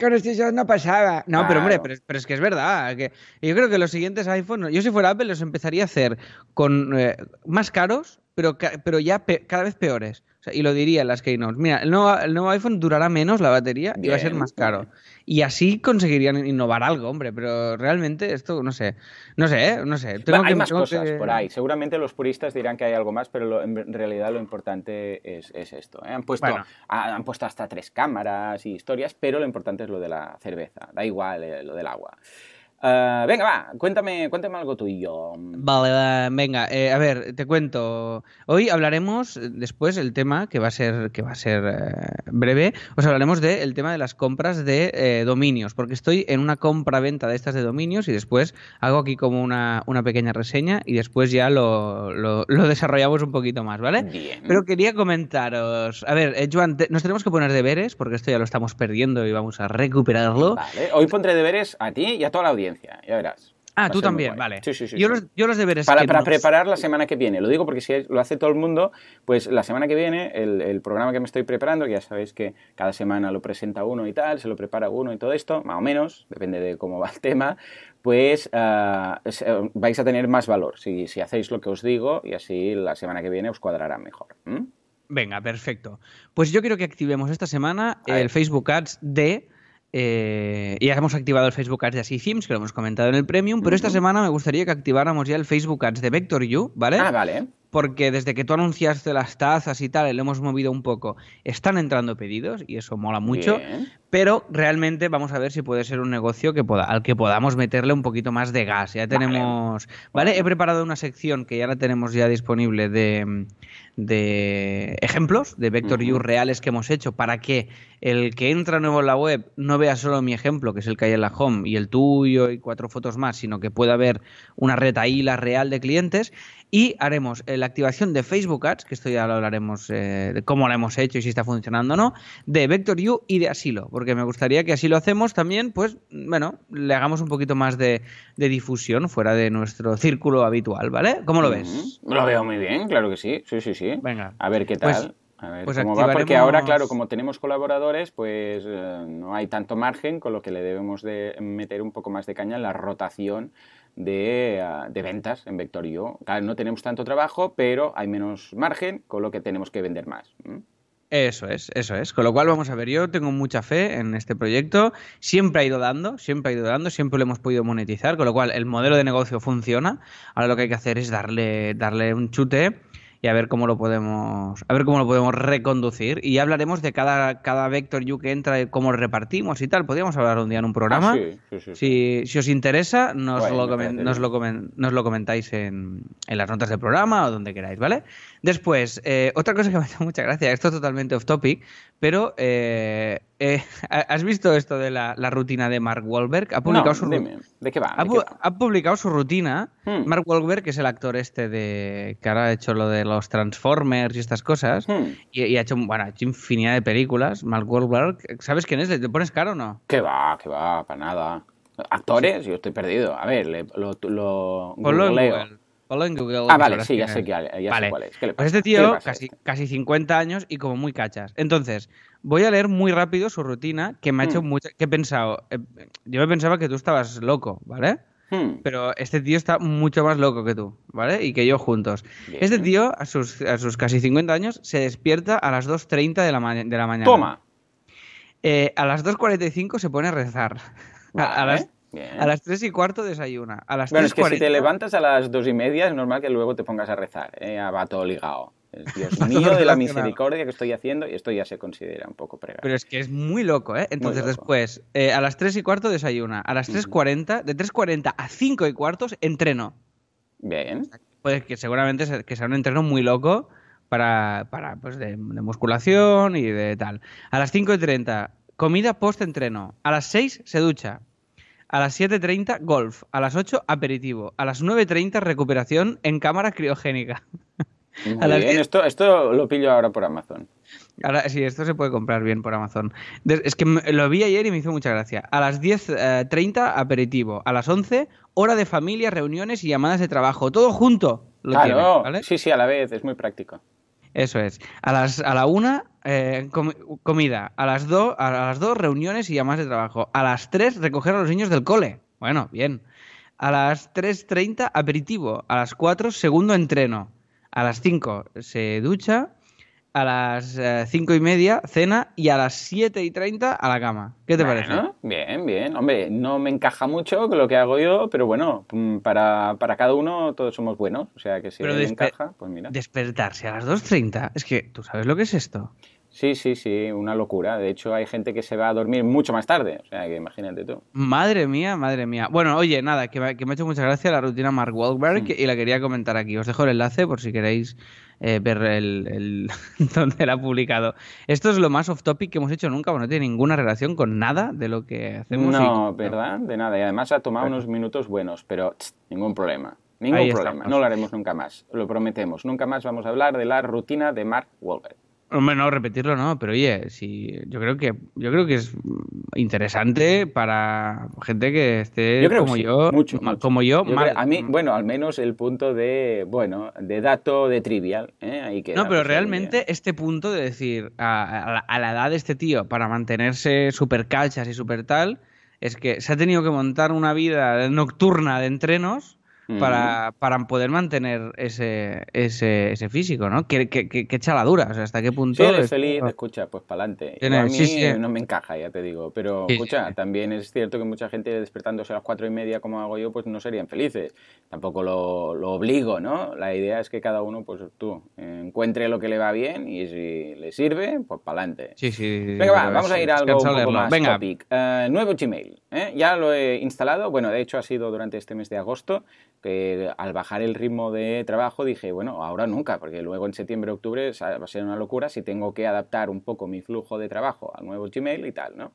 con Steve Jobs no pasaba. No, pero hombre, Claro. pero, es- pero es que es verdad. Que yo creo que los siguientes iPhones, yo si fuera Apple, los empezaría a hacer con eh, más caros, pero, pero ya pe- cada vez peores. O sea, y lo diría las keynotes. Mira, el nuevo, el nuevo iPhone durará menos la batería y va a ser más caro. Y así conseguirían innovar algo, hombre. Pero realmente esto, no sé. No sé, ¿eh? no sé. Tengo hay que- más tengo cosas que- por ahí. Seguramente los puristas dirán que hay algo más, pero lo- en realidad lo importante es, es esto. ¿eh? Han, puesto, Bueno. ha- han puesto hasta tres cámaras y historias, pero lo importante es lo de la cerveza. Da igual eh, lo del agua. Ah, venga, va, cuéntame, cuéntame algo tuyo. Vale, va, venga, eh, a ver, te cuento. Hoy hablaremos después el tema que va a ser que va a ser eh, breve. Os hablaremos del tema de las compras de eh, dominios, porque estoy en una compra-venta de estas de dominios y después hago aquí como una, una pequeña reseña y después ya lo, lo- lo desarrollamos un poquito más, ¿vale? Bien. Pero quería comentaros. A ver, Joan, te- nos tenemos que poner deberes porque esto ya lo estamos perdiendo y vamos a recuperarlo. Vale, hoy pondré deberes a ti y a toda la audiencia, ya verás. Ah, tú también, vale. Sí, sí, sí, yo. Los, yo los deberes Para, que para nos- preparar la semana que viene. Lo digo porque si lo hace todo el mundo, pues la semana que viene, el, el programa que me estoy preparando, que ya sabéis que cada semana lo presenta uno y tal, se lo prepara uno y todo esto, más o menos, depende de cómo va el tema, pues ah, eh, vais a tener más valor si, si hacéis lo que os digo y así la semana que viene os cuadrará mejor. Venga, perfecto. Pues yo quiero que activemos esta semana el Facebook Ads de... eh, ya hemos activado el Facebook Ads de Así Themes, que lo hemos comentado en el Premium, pero esta semana me gustaría que activáramos ya el Facebook Ads de VectorU, ¿vale? Ah, vale. Porque desde que tú anunciaste las tazas y tal, le hemos movido un poco, están entrando pedidos y eso mola mucho. Bien. Pero realmente vamos a ver si puede ser un negocio que poda- al que podamos meterle un poquito más de gas. Ya tenemos. Vale, he preparado una sección que ya la tenemos ya disponible de, de ejemplos de Vector Ujú. U reales que hemos hecho para que el que entra nuevo en la web no vea solo mi ejemplo, que es el que hay en la home, y el tuyo y cuatro fotos más, sino que pueda ver una retaíla real de clientes. Y haremos eh, la activación de Facebook Ads, que esto ya lo hablaremos eh, de cómo lo hemos hecho y si está funcionando o no, de Vector U y de Asilo, porque me gustaría que así lo hacemos también, pues, bueno, le hagamos un poquito más de, de difusión fuera de nuestro círculo habitual, ¿vale? ¿Cómo lo ves? Ujú. Lo veo muy bien, claro que sí. Sí, sí, sí. Venga. A ver qué Pues- tal. a ver pues cómo va, porque ahora, claro, como tenemos colaboradores, pues eh, no hay tanto margen, con lo que le debemos de meter un poco más de caña en la rotación de, ah, de ventas en Vectorio. Claro, no tenemos tanto trabajo, pero hay menos margen, con lo que tenemos que vender más. Eso es, eso es. Con lo cual vamos a ver, yo tengo mucha fe en este proyecto. Siempre ha ido dando, siempre ha ido dando, siempre lo hemos podido monetizar, con lo cual el modelo de negocio funciona. Ahora lo que hay que hacer es darle, darle un chute y a ver cómo lo podemos a ver cómo lo podemos reconducir y hablaremos de cada, cada Vector You que entra y cómo lo repartimos y tal. Podríamos hablar un día en un programa. Ah, si, si, os interesa, nos, lo, nos, lo, nos lo, comentáis en, en, las notas del programa o donde queráis, ¿vale? Después, eh, otra cosa que me hace mucha gracia, esto es totalmente off topic, pero eh, eh, ¿has visto esto de la, la, rutina de Mark Wahlberg? Ha publicado su ¿De qué va? Ha, publicado su rutina. Hmm. Mark Wahlberg, que es el actor este de que ahora ha hecho lo de los Transformers y estas cosas, hmm. y, ha hecho, bueno, ha hecho infinidad de películas. Mark Wahlberg, ¿sabes quién es? ¿Le pones cara o no? ¿Qué va? ¿Qué va? Para nada. ¿Actores? Yo estoy perdido. A ver, lo, lo, en Google. Ah, vale, sí, ya sé, que, ya vale. sé cuál es. Pues este tío, casi, este? casi 50 años y como muy cachas. Entonces, voy a leer muy rápido su rutina, que me ha hecho mm. mucho... que he pensado? Eh, yo me pensaba que tú estabas loco, ¿vale? Hmm. Pero este tío está mucho más loco que tú, ¿vale? Y que yo juntos. Este tío, a sus, a sus casi 50 años, se despierta a las 2.30 de la, de la mañana. Toma. Eh, a las 2.45 se pone a rezar. A, las, a, las, 3 y cuarto desayuna. A las bueno, es que si te levantas a las 2 y media es normal que luego te pongas a rezar, ¿eh? a todo ligado. Dios mío de la misericordia que estoy haciendo y esto ya se considera un poco pregar. Pero es que es muy loco, ¿eh? Entonces después, eh, a las 3 y cuarto desayuna, a las 3.40, de 3.40 a 5 y cuartos entreno. Bien. Pues que seguramente que sea un entreno muy loco para, para pues de, musculación y de tal. A las 5.30, comida post-entreno. A las 6 se ducha. A las 7.30, golf. A las 8, aperitivo. A las 9.30, recuperación en cámara criogénica. esto, esto lo pillo ahora por Amazon. Ahora, sí, esto se puede comprar bien por Amazon. Es que lo vi ayer y me hizo mucha gracia. A las 10.30, eh, aperitivo. A las 11, hora de familia, reuniones y llamadas de trabajo. Todo junto. Lo claro, sí, sí, a la vez. Es muy práctico. Eso es. A, las, a la 1, eh, comida. A las 2, a las 2, reuniones y llamadas de trabajo. A las 3, recoger a los niños del cole. Bueno, bien. A las 3.30, aperitivo. A las 4, segundo entreno a las 5 se ducha, a las 5 eh, y media cena y a las 7 y 30 a la cama. ¿Qué te parece? Bien, bien. Hombre, no me encaja mucho con lo que hago yo, pero bueno, mm, para, cada uno todos somos buenos. O sea que si me encaja, pues mira. Despertarse a las 2.30, es que tú sabes lo que es esto. Sí, sí, sí, una locura. De hecho, hay gente que se va a dormir mucho más tarde. O sea, que imagínate tú. Madre mía, madre mía. Bueno, oye, nada, que me, ha hecho mucha gracia la rutina Mark Wahlberg mm. y la quería comentar aquí. Os dejo el enlace por si queréis eh, ver el, el donde la ha publicado. Esto es lo más off topic que hemos hecho nunca, no tiene ninguna relación con nada de lo que hacemos. No, ¿verdad? De nada. Y además ha tomado unos minutos buenos, pero ningún problema. Ningún problema. No lo haremos nunca más. Lo prometemos. Nunca más vamos a hablar de la rutina de Mark Wahlberg. Hombre, no, repetirlo no, pero oye, sí, yo creo que yo creo que es interesante para gente que esté como yo, mucho, como yo, a mí, bueno, al menos el punto de, bueno, de dato de trivial, ¿eh? Ahí No, pero realmente este punto de decir a, la, edad de este tío para mantenerse súper calchas y súper tal, es que se ha tenido que montar una vida nocturna de entrenos para, para, poder mantener ese, ese, ese físico, ¿no? Qué, qué, qué, chaladura, o sea, hasta qué punto... Si eres feliz, escucha, pues para adelante. A mí no me encaja, ya te digo, pero escucha, también es cierto que mucha gente despertándose a las cuatro y media como hago yo, pues no serían felices. Tampoco lo, lo obligo, ¿no? La idea es que cada uno, pues tú, encuentre lo que le va bien y si le sirve, pues para adelante. Sí, sí. Venga, va, vamos a ir a algo un poco más Venga. topic. Uh, nuevo Gmail, ¿eh? Ya lo he instalado, bueno, de hecho ha sido durante este mes de agosto, que al bajar el ritmo de trabajo dije, bueno, ahora nunca, porque luego en septiembre, octubre va a ser una locura si tengo que adaptar un poco mi flujo de trabajo al nuevo Gmail y tal, ¿no?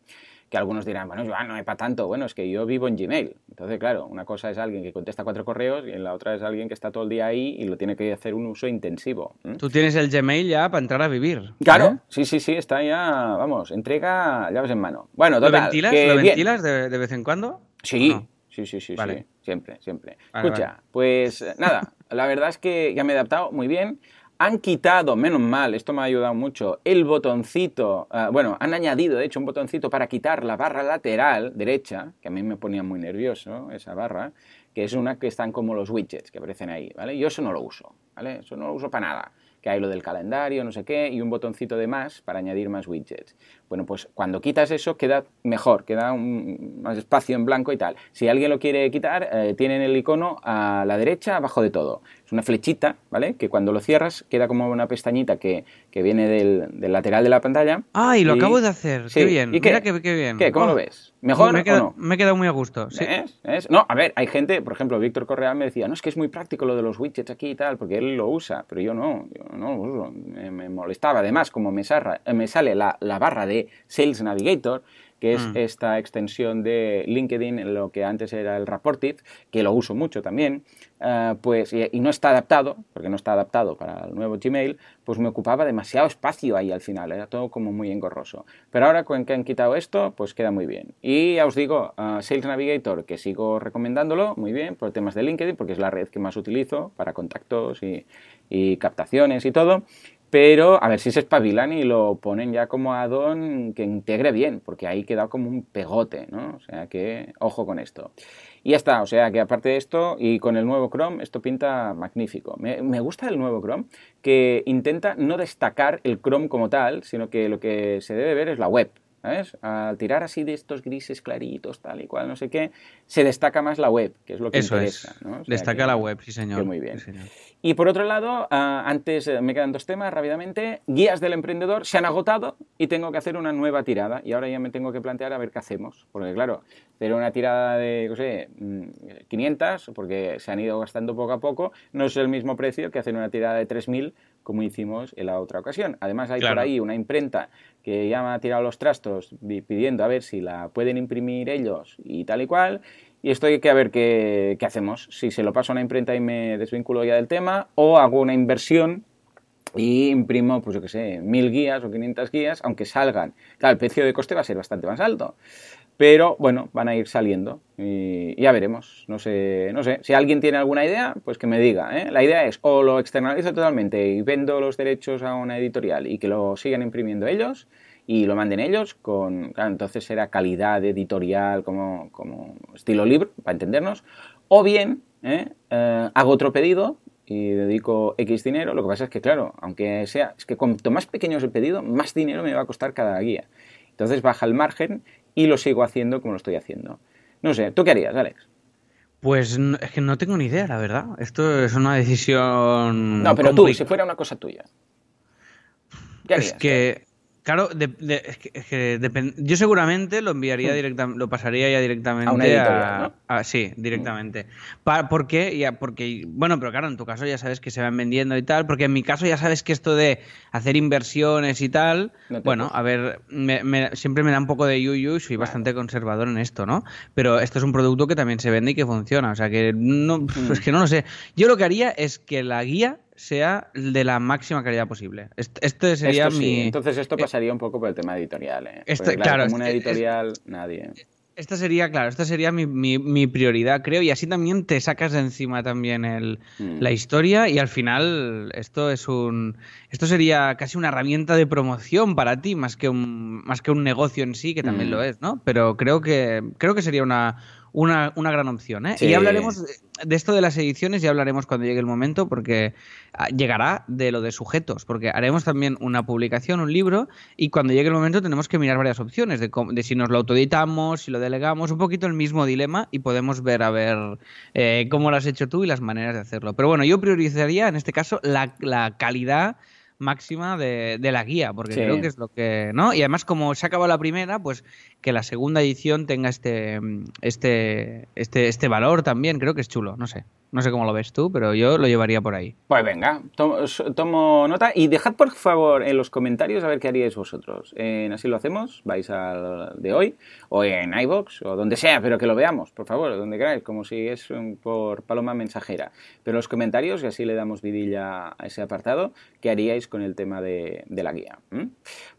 Que algunos dirán, bueno, Joan, no es para tanto. Bueno, es que yo vivo en Gmail. Entonces, claro, una cosa es alguien que contesta cuatro correos y la otra es alguien que está todo el día ahí y lo tiene que hacer un uso intensivo. Tú tienes el Gmail ya para entrar a vivir. Claro, ¿eh? sí, sí, sí, está ya, vamos, entrega llaves en mano. Bueno, total, ¿Lo ventilas, ¿lo ventilas de, vez en cuando? Sí, Sí, sí, sí, sí. Siempre, siempre. Escucha, pues nada, la verdad es que ya me he adaptado muy bien. Han quitado, menos mal, esto me ha ayudado mucho, el botoncito, ah, bueno, han añadido de hecho un botoncito para quitar la barra lateral derecha, que a mí me ponía muy nervioso esa barra, que es una que están como los widgets que aparecen ahí, ¿vale? Yo eso no lo uso, ¿vale? Eso no lo uso para nada que hay lo del calendario, no sé qué, y un botoncito de más para añadir más widgets. Bueno, pues cuando quitas eso queda mejor, queda un, más espacio en blanco y tal. Si alguien lo quiere quitar, eh, tienen el icono a la derecha, abajo de todo. Es una flechita, ¿vale? Que cuando lo cierras queda como una pestañita que, que viene del, del, lateral de la pantalla. Ah, y lo acabo de hacer. qué bien. ¿Y qué, Mira qué, qué bien. ¿Qué? ¿Cómo lo oh. ves? ¿Mejor me o no? Me he quedado muy a gusto. ¿sí? ¿Es? No, a ver, hay gente, por ejemplo, Víctor Correal me decía, no, es que es muy práctico lo de los widgets aquí y tal, porque él lo usa, pero yo no, yo no. Me, molestaba. Además, como me sale la, la barra de Sales Navigator, que es mm. esta extensión de LinkedIn, lo que antes era el Rapportive, que lo uso mucho también, uh, pues, y, y, no está adaptado, porque no está adaptado para el nuevo Gmail, pues me ocupaba demasiado espacio ahí al final, era todo como muy engorroso. Pero ahora con que han quitado esto, pues queda muy bien. Y ya os digo, uh, Sales Navigator, que sigo recomendándolo, muy bien, por temas de LinkedIn, porque es la red que más utilizo para contactos y, y captaciones y todo. Pero a ver si se espabilan y lo ponen ya como addon que integre bien, porque ahí queda como un pegote, ¿no? O sea que, ojo con esto. Y ya está, o sea que aparte de esto, y con el nuevo Chrome, esto pinta magnífico. Me, me gusta el nuevo Chrome, que intenta no destacar el Chrome como tal, sino que lo que se debe ver es la web. ¿Sabes? Al tirar así de estos grises claritos, tal y cual, no sé qué, se destaca más la web, que es lo que Eso interesa. Es. ¿no? O sea destaca que, la web, sí señor. muy bien. Sí, señor. Y por otro lado, uh, antes me quedan dos temas rápidamente. Guías del emprendedor se han agotado y tengo que hacer una nueva tirada. Y ahora ya me tengo que plantear a ver qué hacemos. Porque claro, hacer una tirada de, no sé, 500, porque se han ido gastando poco a poco, no es el mismo precio que hacer una tirada de 3000 como hicimos en la otra ocasión. Además hay claro. por ahí una imprenta que ya me ha tirado los trastos pidiendo a ver si la pueden imprimir ellos y tal y cual. Y esto hay que ver qué, qué, hacemos. Si se lo paso a una imprenta y me desvinculo ya del tema, o hago una inversión y imprimo, pues yo qué sé, mil guías o 500 guías, aunque salgan. Claro, el precio de coste va a ser bastante más alto. Pero bueno, van a ir saliendo y ya veremos. No sé, no sé. Si alguien tiene alguna idea, pues que me diga. ¿eh? La idea es o lo externalizo totalmente y vendo los derechos a una editorial y que lo sigan imprimiendo ellos y lo manden ellos con, entonces será calidad editorial como, como estilo libro, para entendernos, o bien ¿eh? Eh, hago otro pedido y dedico X dinero, lo que pasa es que, claro, aunque sea, es que cuanto más pequeño es el pedido, más dinero me va a costar cada guía. Entonces baja el margen y lo sigo haciendo como lo estoy haciendo. No sé, ¿tú qué harías, Alex? Pues es que no tengo ni idea, la verdad. Esto es una decisión. No, pero tú, si fuera una cosa tuya. ¿Qué harías? Es que, Claro, de, de, es que, es que depend... yo seguramente lo enviaría directamente, lo pasaría ya directamente a una editorial, a, ¿no? a, sí, directamente. Pa, ¿Por qué? Ya, porque, bueno, pero claro, en tu caso ya sabes que se van vendiendo y tal, porque en mi caso ya sabes que esto de hacer inversiones y tal, No bueno, a ver, me, me- siempre me da un poco de yuyu, soy bastante conservador en esto, ¿no? Pero esto es un producto que también se vende y que funciona, o sea que no, Mm. es que no lo sé. Yo lo que haría es que la guía sea de la máxima calidad posible. Este, este sería Esto sí, mi... Entonces esto eh, pasaría un poco por el tema editorial, ¿eh? Porque, claro, como una editorial, nadie. Esta sería, claro, esta sería mi, mi- mi prioridad, creo, y así también te sacas de encima también el, Mm. la historia y al final esto es un esto sería casi una herramienta de promoción para ti más que un más que un negocio en sí que también Mm. lo es, ¿no? Pero creo que creo que sería una una, una gran opción, ¿eh? Sí. Y hablaremos de, esto de las ediciones, ya hablaremos cuando llegue el momento, porque ah, llegará de lo de sujetos, porque haremos también una publicación, un libro, y cuando llegue el momento tenemos que mirar varias opciones, de, de si nos lo autoeditamos, si lo delegamos, un poquito el mismo dilema, y podemos ver a ver eh, cómo lo has hecho tú y las maneras de hacerlo. Pero bueno, yo priorizaría en este caso la, la calidad máxima de, de la guía, porque Sí. creo que es lo que, ¿no? Y además como se ha acabado la primera, pues que la segunda edición tenga este, este, este, este valor también, creo que es chulo, no sé. No sé cómo lo ves tú, pero yo lo llevaría por ahí. Pues venga, tomo, tomo nota y dejad por favor en los comentarios a ver qué haríais vosotros. En Así lo hacemos, vais al de hoy, o en iBox o donde sea, pero que lo veamos, por favor, donde queráis, como si es por paloma mensajera. Pero los comentarios, y así le damos vidilla a ese apartado, ¿qué haríais con el tema de, de la guía? ¿Mm?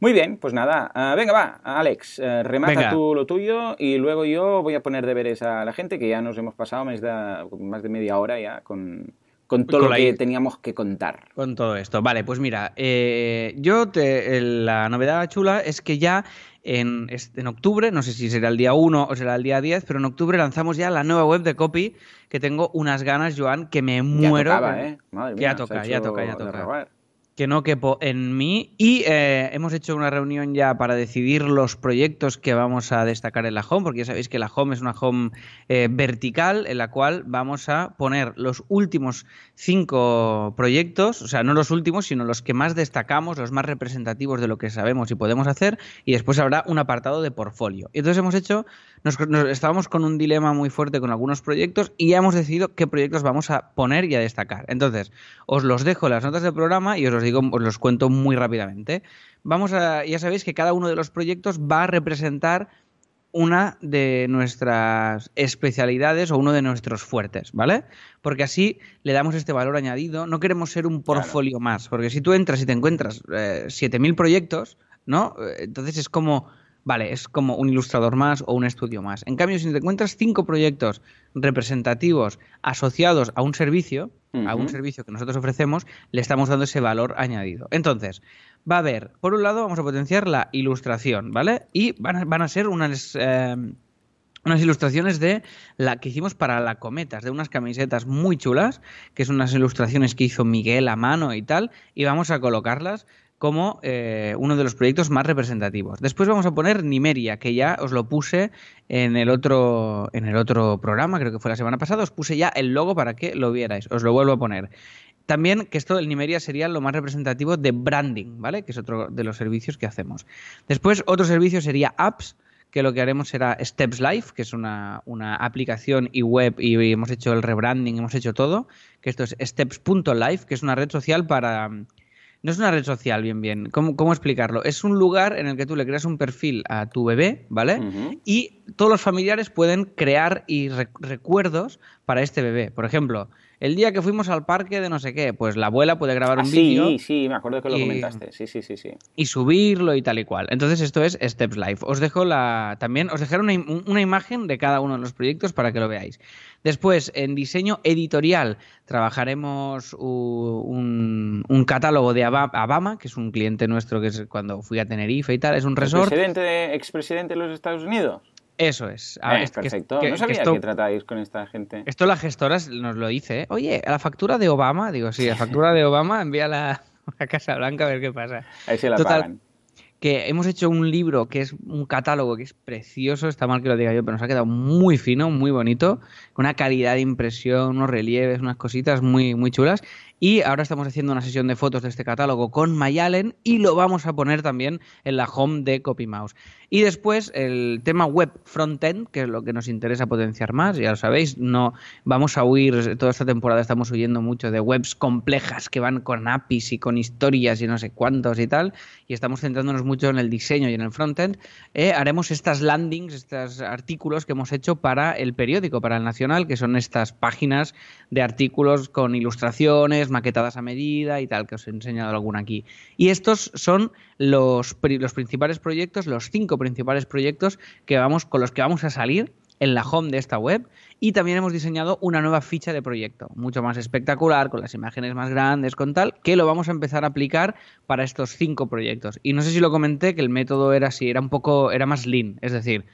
Muy bien, pues nada, ah, venga, va, Alex, eh, remata Venga. tú lo tuyo y luego yo voy a poner deberes a la gente, que ya nos hemos pasado más de, más de media hora ya con, con todo Con lo que teníamos que contar. Con todo esto. Vale, pues mira, eh, yo te, el- la novedad chula es que ya en, en octubre, no sé si será el día 1 o será el día 10, pero en octubre lanzamos ya la nueva web de Copy, que tengo unas ganas, Joan, que me Ya muero. tocaba, ¿eh? Madre Ya toca, ya toca, ya toca. Que no quepo en mí y eh, hemos hecho una reunión ya para decidir los proyectos que vamos a destacar en la home, porque ya sabéis que la home es una home eh, vertical en la cual vamos a poner los últimos cinco proyectos, o sea, no los últimos, sino los que más destacamos, los más representativos de lo que sabemos y podemos hacer, y después habrá un apartado de portfolio. Entonces hemos hecho, nos, estábamos con un dilema muy fuerte con algunos proyectos y ya hemos decidido qué proyectos vamos a poner y a destacar. Entonces, os los dejo las notas del programa y os los digo, os los cuento muy rápidamente. Vamos a, ya sabéis que cada uno de los proyectos va a representar una de nuestras especialidades o uno de nuestros fuertes, ¿vale? Porque así le damos este valor añadido. No queremos ser un portfolio más, porque si tú entras y te encuentras eh, 7.000 proyectos, ¿no? Eh, entonces es como, vale, es como un ilustrador más o un estudio más. En cambio, si te encuentras cinco proyectos representativos asociados a un servicio, a un servicio que nosotros ofrecemos, le estamos dando ese valor añadido. Entonces, va a haber, por un lado, vamos a potenciar la ilustración, ¿vale? Y van a, van a ser unas... Eh, unas ilustraciones de la que hicimos para la Cometas, de unas camisetas muy chulas, que son unas ilustraciones que hizo Miguel a mano y tal, y vamos a colocarlas como eh, uno de los proyectos más representativos. Después vamos a poner Nimeria, que ya os lo puse en el otro en el otro programa, creo que fue la semana pasada, os puse ya el logo para que lo vierais. Os lo vuelvo a poner. También que esto del Nimeria sería lo más representativo de branding, ¿vale? Que es otro de los servicios que hacemos. Después otro servicio sería apps, que lo que haremos será Steps Life, que es una, una, aplicación y web y hemos hecho el rebranding, hemos hecho todo, que esto es steps.life, que es una red social para no es una red social, bien, bien. ¿Cómo, ¿Cómo, explicarlo? Es un lugar en el que tú le creas un perfil a tu bebé, ¿vale? Y todos los familiares pueden crear y recuerdos para este bebé. Por ejemplo, el día que fuimos al parque de no sé qué, pues la abuela puede grabar un ah, vídeo. Sí, sí, me acuerdo que lo comentaste. Sí, sí, sí, sí. Y subirlo y tal y cual. Entonces esto es Steps Life. Os dejo la también os dejaré una, una imagen de cada uno de los proyectos para que lo veáis. Después, en diseño editorial, trabajaremos un, un catálogo de Abama, que es un cliente nuestro que es cuando fui a Tenerife y tal. Es un resort. ¿Expresidente, expresidente de los Estados Unidos? Eso es. A ver, perfecto. no sabía que, tratáis con esta gente. Esto la gestora nos lo dice. ¿eh? Oye, a la factura de Obama, digo, sí, la factura de Obama, envíala a Casa Blanca a ver qué pasa. Ahí se la pagan que hemos hecho un libro que es un catálogo que es precioso, está mal que lo diga yo, pero nos ha quedado muy fino, muy bonito, con una calidad de impresión, unos relieves, unas cositas muy, muy chulas. Y ahora estamos haciendo una sesión de fotos de este catálogo con Mayalen y lo vamos a poner también en la home de CopyMouse. Y después el tema web frontend, que es lo que nos interesa potenciar más, ya lo sabéis, no vamos a huir, toda esta temporada estamos huyendo mucho de webs complejas que van con APIs y con historias y no sé cuántos y tal, y estamos centrándonos mucho en el diseño y en el frontend. Eh, haremos estas landings, estos artículos que hemos hecho para el periódico, para el Nacional, que son estas páginas de artículos con ilustraciones, maquetadas a medida y tal, que os he enseñado alguna aquí. Y estos son los, los principales proyectos, los cinco principales proyectos que vamos, con los que vamos a salir en la home de esta web y también hemos diseñado una nueva ficha de proyecto, mucho más espectacular, con las imágenes más grandes, con tal, que lo vamos a empezar a aplicar para estos cinco proyectos. Y no sé si lo comenté, que el método era así, era un poco, era más lean, es decir,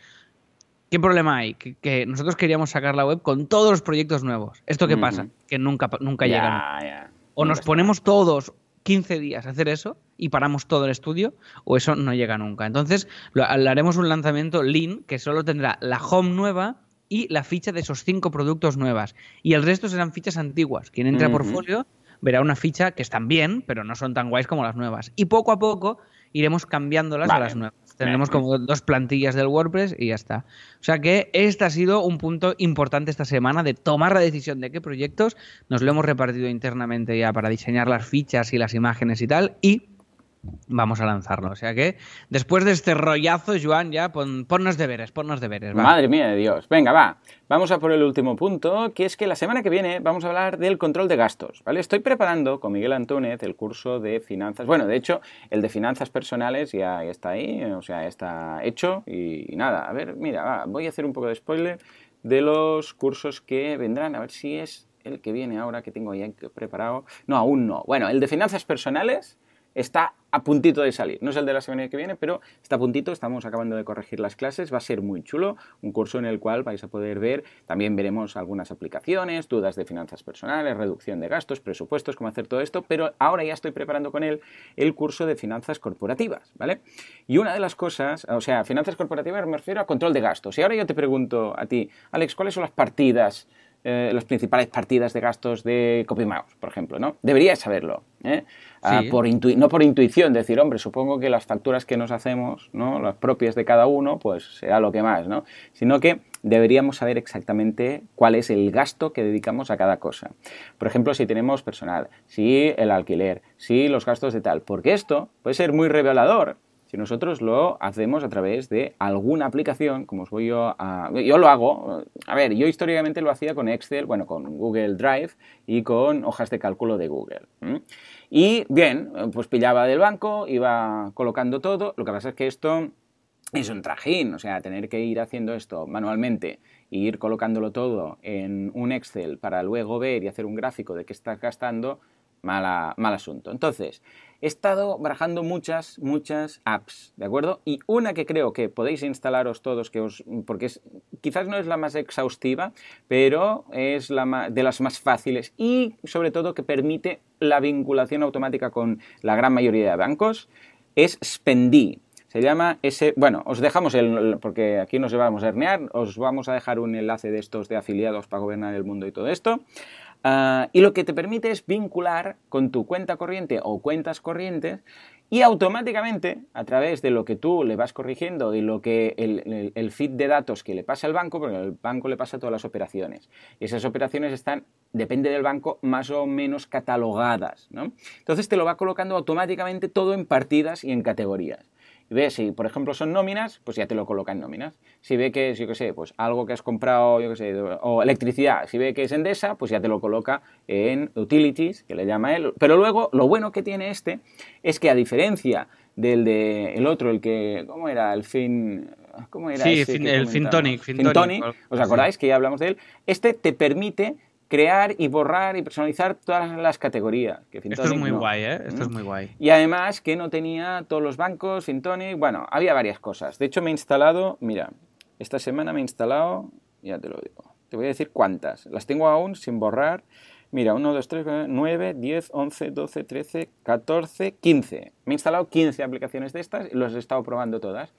¿qué problema hay? Que, nosotros queríamos sacar la web con todos los proyectos nuevos. ¿Esto qué pasa? Que nunca, nunca llegan. O nos ponemos todos 15 días hacer eso y paramos todo el estudio o eso no llega nunca. Entonces lo, haremos un lanzamiento lean que solo tendrá la home nueva y la ficha de esos cinco productos nuevas. Y el resto serán fichas antiguas. Quien entre a portfolio verá una ficha que están bien, pero no son tan guays como las nuevas. Y poco a poco iremos cambiándolas a las nuevas. Tendremos como dos plantillas del WordPress y ya está. O sea que este ha sido un punto importante esta semana de tomar la decisión de qué proyectos nos lo hemos repartido internamente ya para diseñar las fichas y las imágenes y tal. Y vamos a lanzarlo. O sea que después de este rollazo, Joan, ya pon, ponnos deberes, ponnos deberes. Madre mía de Dios. Venga, va. Vamos a por el último punto, que es que la semana que viene vamos a hablar del control de gastos. ¿vale? Estoy preparando con Miguel Antúnez el curso de finanzas. Bueno, de hecho, el de finanzas personales ya está ahí, o sea, está hecho. Y, nada, a ver, mira, voy a hacer un poco de spoiler de los cursos que vendrán, a ver si es el que viene ahora que tengo ya preparado. No, aún no. Bueno, el de finanzas personales está a puntito de salir. No es el de la semana que viene, pero está a puntito, estamos acabando de corregir las clases, va a ser muy chulo, un curso en el cual vais a poder ver, también veremos algunas aplicaciones, dudas de finanzas personales, reducción de gastos, presupuestos, cómo hacer todo esto, pero ahora ya estoy preparando con él el curso de finanzas corporativas, ¿vale? Y una de las cosas, o sea, finanzas corporativas me refiero a control de gastos. Y ahora yo te pregunto a ti, Alex, ¿cuáles son las partidas eh, las principales partidas de gastos de CopyMouse, por ejemplo, ¿no? Deberías saberlo, ¿eh? Ah, por no por intuición, decir, hombre, supongo que las facturas que nos hacemos, ¿no? Las propias de cada uno, pues será lo que más, ¿no? Sino que deberíamos saber exactamente cuál es el gasto que dedicamos a cada cosa. Por ejemplo, si tenemos personal, si el alquiler, si los gastos de tal, porque esto puede ser muy revelador si nosotros lo hacemos a través de alguna aplicación, como os voy yo a... Yo lo hago, a ver, yo históricamente lo hacía con Excel, bueno, con Google Drive y con hojas de cálculo de Google. Y bien, pues pillaba del banco, iba colocando todo, lo que pasa es que esto es un trajín, o sea, tener que ir haciendo esto manualmente e ir colocándolo todo en un Excel para luego ver y hacer un gráfico de qué estás gastando, mala, mal asunto. Entonces, he estado barajando muchas, muchas apps, ¿de acuerdo? Y una que creo que podéis instalaros todos, que os, porque es, quizás no es la más exhaustiva, pero es la de las más fáciles y sobre todo que permite la vinculación automática con la gran mayoría de bancos, es Spendi. Se llama ese, bueno, os dejamos el, porque aquí nos vamos a hernear, os vamos a dejar un enlace de estos de afiliados para gobernar el mundo y todo esto. Ah, y lo que te permite es vincular con tu cuenta corriente o cuentas corrientes y automáticamente, a través de lo que tú le vas corrigiendo y lo que el, feed de datos que le pasa al banco, porque el banco le pasa todas las operaciones, y esas operaciones están, depende del banco, más o menos catalogadas. ¿no? Entonces te lo va colocando automáticamente todo en partidas y en categorías ve si, por ejemplo, son nóminas, pues ya te lo coloca en nóminas. Si ve que es, yo qué sé, pues algo que has comprado, yo qué sé, o electricidad, si ve que es Endesa, pues ya te lo coloca en utilities, que le llama él. Pero luego, lo bueno que tiene este es que a diferencia del de el otro, el que, ¿cómo era? El fin... ¿Cómo era? Sí, el Fintonic. Fintonic, ¿os acordáis que ya hablamos de él? Este te permite crear y borrar y personalizar todas las categorías. Que Esto es muy guay, ¿eh? Esto es muy guay. Y además que no tenía todos los bancos, Fintonic, bueno, había varias cosas. De hecho, me he instalado, mira, esta semana me he instalado, ya te lo digo, te voy a decir cuántas. Las tengo aún sin borrar. Mira, 1, 2, 3, 9, 10, 11, 12, 13, 14, 15. Me he instalado 15 aplicaciones de estas y las he estado probando todas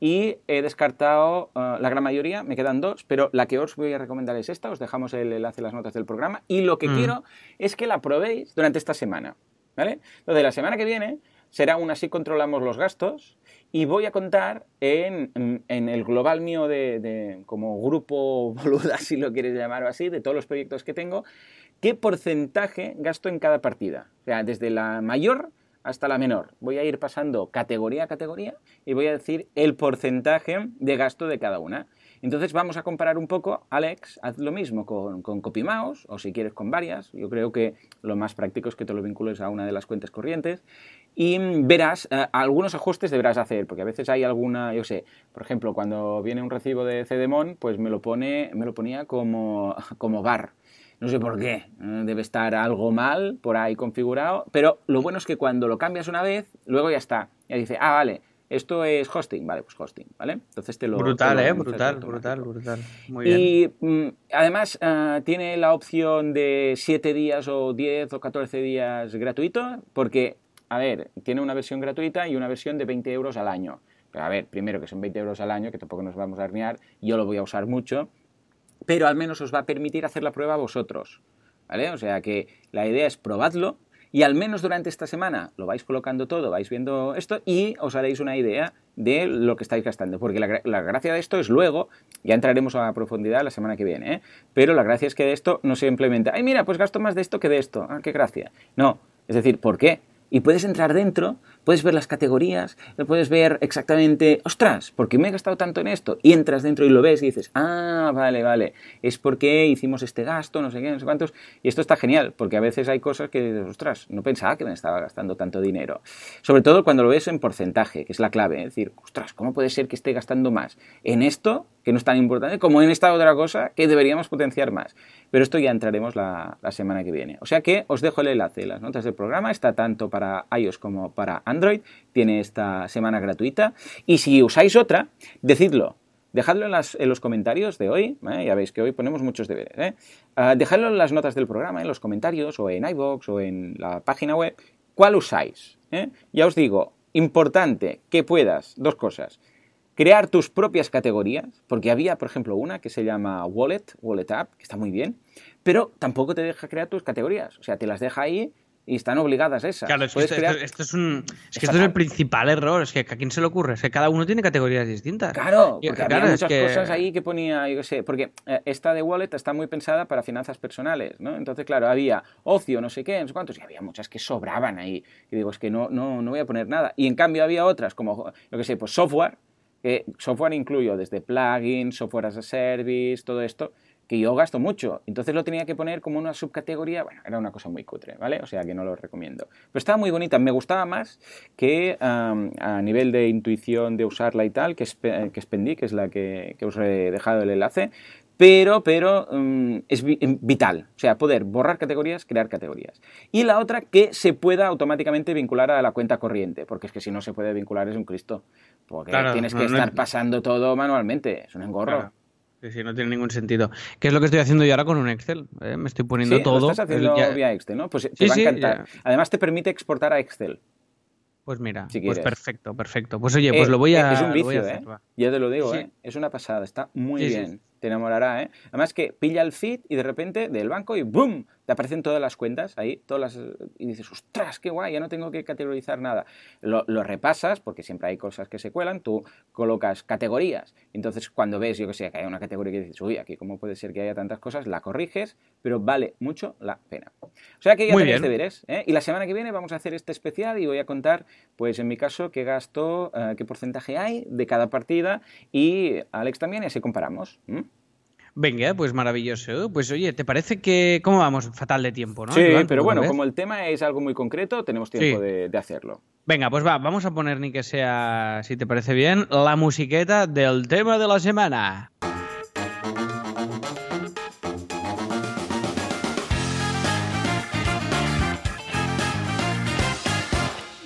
y he descartado eh, la gran mayoría, me quedan dos, pero la que os voy a recomendar es esta, os dejamos el enlace en las notas del programa y lo que mm. quiero es que la probéis durante esta semana, ¿vale? Entonces la semana que viene será un así controlamos los gastos y voy a contar en, en el global mío de, de, como grupo boluda, si lo quieres llamar así, de todos los proyectos que tengo, qué porcentaje gasto en cada partida. O sea, desde la mayor hasta la menor. Voy a ir pasando categoría a categoría y voy a decir el porcentaje de gasto de cada una. Entonces vamos a comparar un poco, Alex, haz lo mismo con, con CopyMouse o si quieres con varias. Yo creo que lo más práctico es que te lo vincules a una de las cuentas corrientes y verás, eh, algunos ajustes deberás hacer, porque a veces hay alguna, yo sé, por ejemplo, cuando viene un recibo de CDMON, pues me lo, pone, me lo ponía como, como bar no sé por qué, eh, debe estar algo mal por ahí configurado, pero lo bueno es que cuando lo cambias una vez, luego ya está. Ya dice, ah, vale, esto es hosting, vale, pues hosting, ¿vale? Entonces te lo... Brutal, ¿eh? Brutal, brutal, brutal. Muy bien. Y mm, además eh, tiene la opción de 7 días o 10 o 14 días gratuito, porque, a ver, tiene una versión gratuita y una versión de 20 euros al año. Pero a ver, primero que son 20 euros al año, que tampoco nos vamos a arnear, yo lo voy a usar mucho pero al menos os va a permitir hacer la prueba vosotros. ¿Vale? O sea que la idea es probadlo y al menos durante esta semana lo vais colocando todo, vais viendo esto y os haréis una idea de lo que estáis gastando. Porque la, gracia de esto es luego, ya entraremos a profundidad la semana que viene, ¿eh? pero la gracia es que de esto no se implementa, ay mira, pues gasto más de esto que de esto, ah, qué gracia. No, es decir, ¿por qué? Y puedes entrar dentro puedes ver las categorías, puedes ver exactamente, ostras, ¿por qué me he gastado tanto en esto? Y entras dentro y lo ves y dices, ah, vale, vale, es porque hicimos este gasto, no sé qué, no sé cuántos. Y esto está genial, porque a veces hay cosas que dices, ostras, no pensaba que me estaba gastando tanto dinero. Sobre todo cuando lo ves en porcentaje, que es la clave, es decir, ostras, ¿cómo puede ser que esté gastando más en esto, que no es tan importante, como en esta otra cosa que deberíamos potenciar más? Pero esto ya entraremos la, la semana que viene. O sea que os dejo el enlace, las notas del programa, está tanto para iOS como para Android, tiene esta semana gratuita. Y si usáis otra, decidlo. Dejadlo en, los comentarios de hoy, ¿eh? ya veis que hoy ponemos muchos deberes. ¿eh? Uh, dejadlo en las notas del programa, en los comentarios, o en iVoox, o en la página web, cuál usáis. ¿eh? Ya os digo, importante que puedas, dos cosas, crear tus propias categorías, porque había, por ejemplo, una que se llama Wallet, Wallet App, que está muy bien, pero tampoco te deja crear tus categorías, o sea, te las deja ahí y están obligadas esas. Claro, es que esto, es un. Es, que esto es el principal error. Es que a quién se le ocurre. Es que cada uno tiene categorías distintas. Claro, porque claro, había muchas que... cosas ahí que ponía, yo qué sé. Porque esta de Wallet está muy pensada para finanzas personales, ¿no? Entonces, claro, había ocio, no sé qué, no sé cuántos, y había muchas que sobraban ahí. Y digo, es que no, no, no voy a poner nada. Y en cambio había otras, como, yo qué sé, pues software. Que software incluyo desde plugins, software as a service, todo esto que yo gasto mucho. Entonces lo tenía que poner como una subcategoría. Bueno, era una cosa muy cutre, ¿vale? O sea que no lo recomiendo. Pero estaba muy bonita. Me gustaba más que um, a nivel de intuición de usarla y tal, que, que Spendi, que es la que, que os he dejado el enlace. Pero, pero um, es vital. O sea, poder borrar categorías, crear categorías. Y la otra, que se pueda automáticamente vincular a la cuenta corriente. Porque es que si no se puede vincular es un Cristo. Porque claro, tienes que no, estar no... pasando todo manualmente. Es un engorro. Claro. Sí, sí, no tiene ningún sentido. ¿Qué es lo que estoy haciendo yo ahora con un Excel? ¿eh? Me estoy poniendo sí, todo. Lo estás haciendo ya... vía Excel, ¿no? Pues te sí, va a encantar. Además te permite exportar a Excel. Pues mira, si pues perfecto, perfecto. Pues oye, pues eh, lo voy a. Es un vicio, hacer, ¿eh? Ya te lo digo, ¿eh? Es una pasada, está muy bien. Te enamorará, ¿eh? Además que pilla el feed y de repente del banco y ¡boom! Te aparecen todas las cuentas ahí, todas las, y dices, ostras, qué guay, ya no tengo que categorizar nada. Lo, lo, repasas, porque siempre hay cosas que se cuelan, tú colocas categorías. Entonces, cuando ves, yo que sé, que hay una categoría que dices, uy, aquí cómo puede ser que haya tantas cosas, la corriges, pero vale mucho la pena. O sea que ya Muy tenéis bien. deberes, ¿eh? Y la semana que viene vamos a hacer este especial y voy a contar, pues en mi caso, qué gasto, uh, qué porcentaje hay de cada partida y Alex también, y así comparamos. ¿Mm? Venga, pues maravilloso. Pues oye, ¿te parece que cómo vamos? Fatal de tiempo, ¿no? Sí, Iván, pero bueno, como el tema es algo muy concreto, tenemos tiempo sí. de, de, hacerlo. Venga, pues va, vamos a poner ni que sea, si te parece bien, la musiqueta del tema de la semana.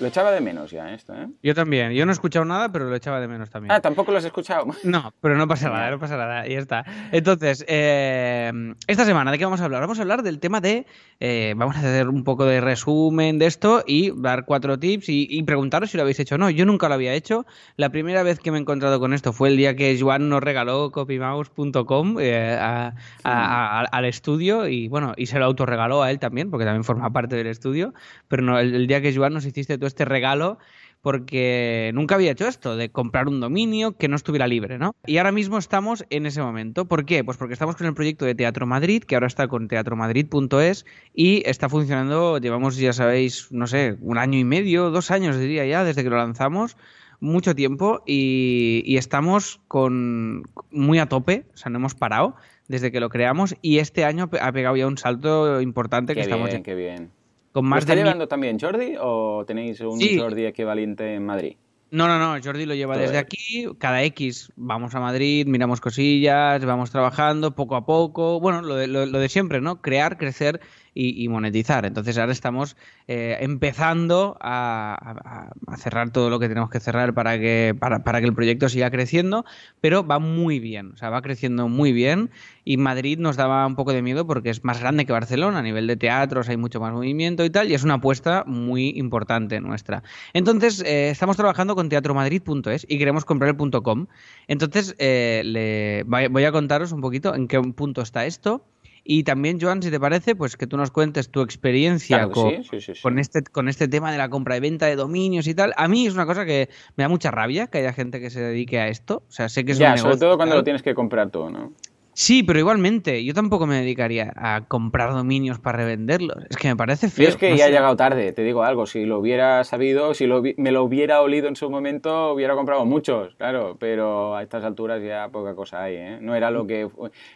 Lo echaba de menos ya esto, ¿eh? Yo también. Yo no he escuchado nada, pero lo echaba de menos también. Ah, tampoco lo has escuchado. No, pero no pasa nada, no pasa nada. Y ya está. Entonces, eh, esta semana, ¿de qué vamos a hablar? Vamos a hablar del tema de. Eh, vamos a hacer un poco de resumen de esto y dar cuatro tips y, y, preguntaros si lo habéis hecho o no. Yo nunca lo había hecho. La primera vez que me he encontrado con esto fue el día que Joan nos regaló copymouse.com eh, a, a, a, al estudio y bueno, y se lo autorregaló a él también, porque también forma parte del estudio. Pero no, el, el día que Joan nos hiciste todo este regalo porque nunca había hecho esto, de comprar un dominio que no estuviera libre, ¿no? Y ahora mismo estamos en ese momento. ¿Por qué? Pues porque estamos con el proyecto de Teatro Madrid, que ahora está con teatromadrid.es y está funcionando, llevamos, ya sabéis, no sé, un año y medio, dos años diría ya, desde que lo lanzamos mucho tiempo y, y, estamos con muy a tope, o sea, no hemos parado desde que lo creamos y este año ha pegado ya un salto importante qué que bien, estamos qué bien. Con más ¿Lo está de llevando mi... también Jordi o tenéis un sí. Jordi equivalente en Madrid? No, no, no, Jordi lo lleva Todo desde aquí, cada X vamos a Madrid, miramos cosillas, vamos trabajando poco a poco, bueno, lo de, lo, lo de siempre, ¿no? Crear, crecer y, monetizar. Entonces ahora estamos eh, empezando a, cerrar todo lo que tenemos que cerrar para que, para, para, que el proyecto siga creciendo, pero va muy bien, o sea, va creciendo muy bien y Madrid nos daba un poco de miedo porque es más grande que Barcelona, a nivel de teatros hay mucho más movimiento y tal, y es una apuesta muy importante nuestra. Entonces eh, estamos trabajando con teatromadrid.es y queremos comprar el .com. Entonces eh, le, voy a contaros un poquito en qué punto está esto. Y también, Joan, si te parece, pues que tú nos cuentes tu experiencia claro con, sí, sí, sí, con, este, con este tema de la compra y venta de dominios y tal. A mí es una cosa que me da mucha rabia que haya gente que se dedique a esto. O sea, sé que es ya, un negocio, sobre todo cuando ¿no? lo tienes que comprar tú, ¿no? Sí, pero igualmente, yo tampoco me dedicaría a comprar dominios para revenderlos. Es que me parece feo. es que ya he llegado tarde, te digo algo. Si lo hubiera sabido, si me lo hubiera olido en su momento, hubiera comprado muchos, claro. Pero a estas alturas ya poca cosa hay, ¿eh? No era lo que.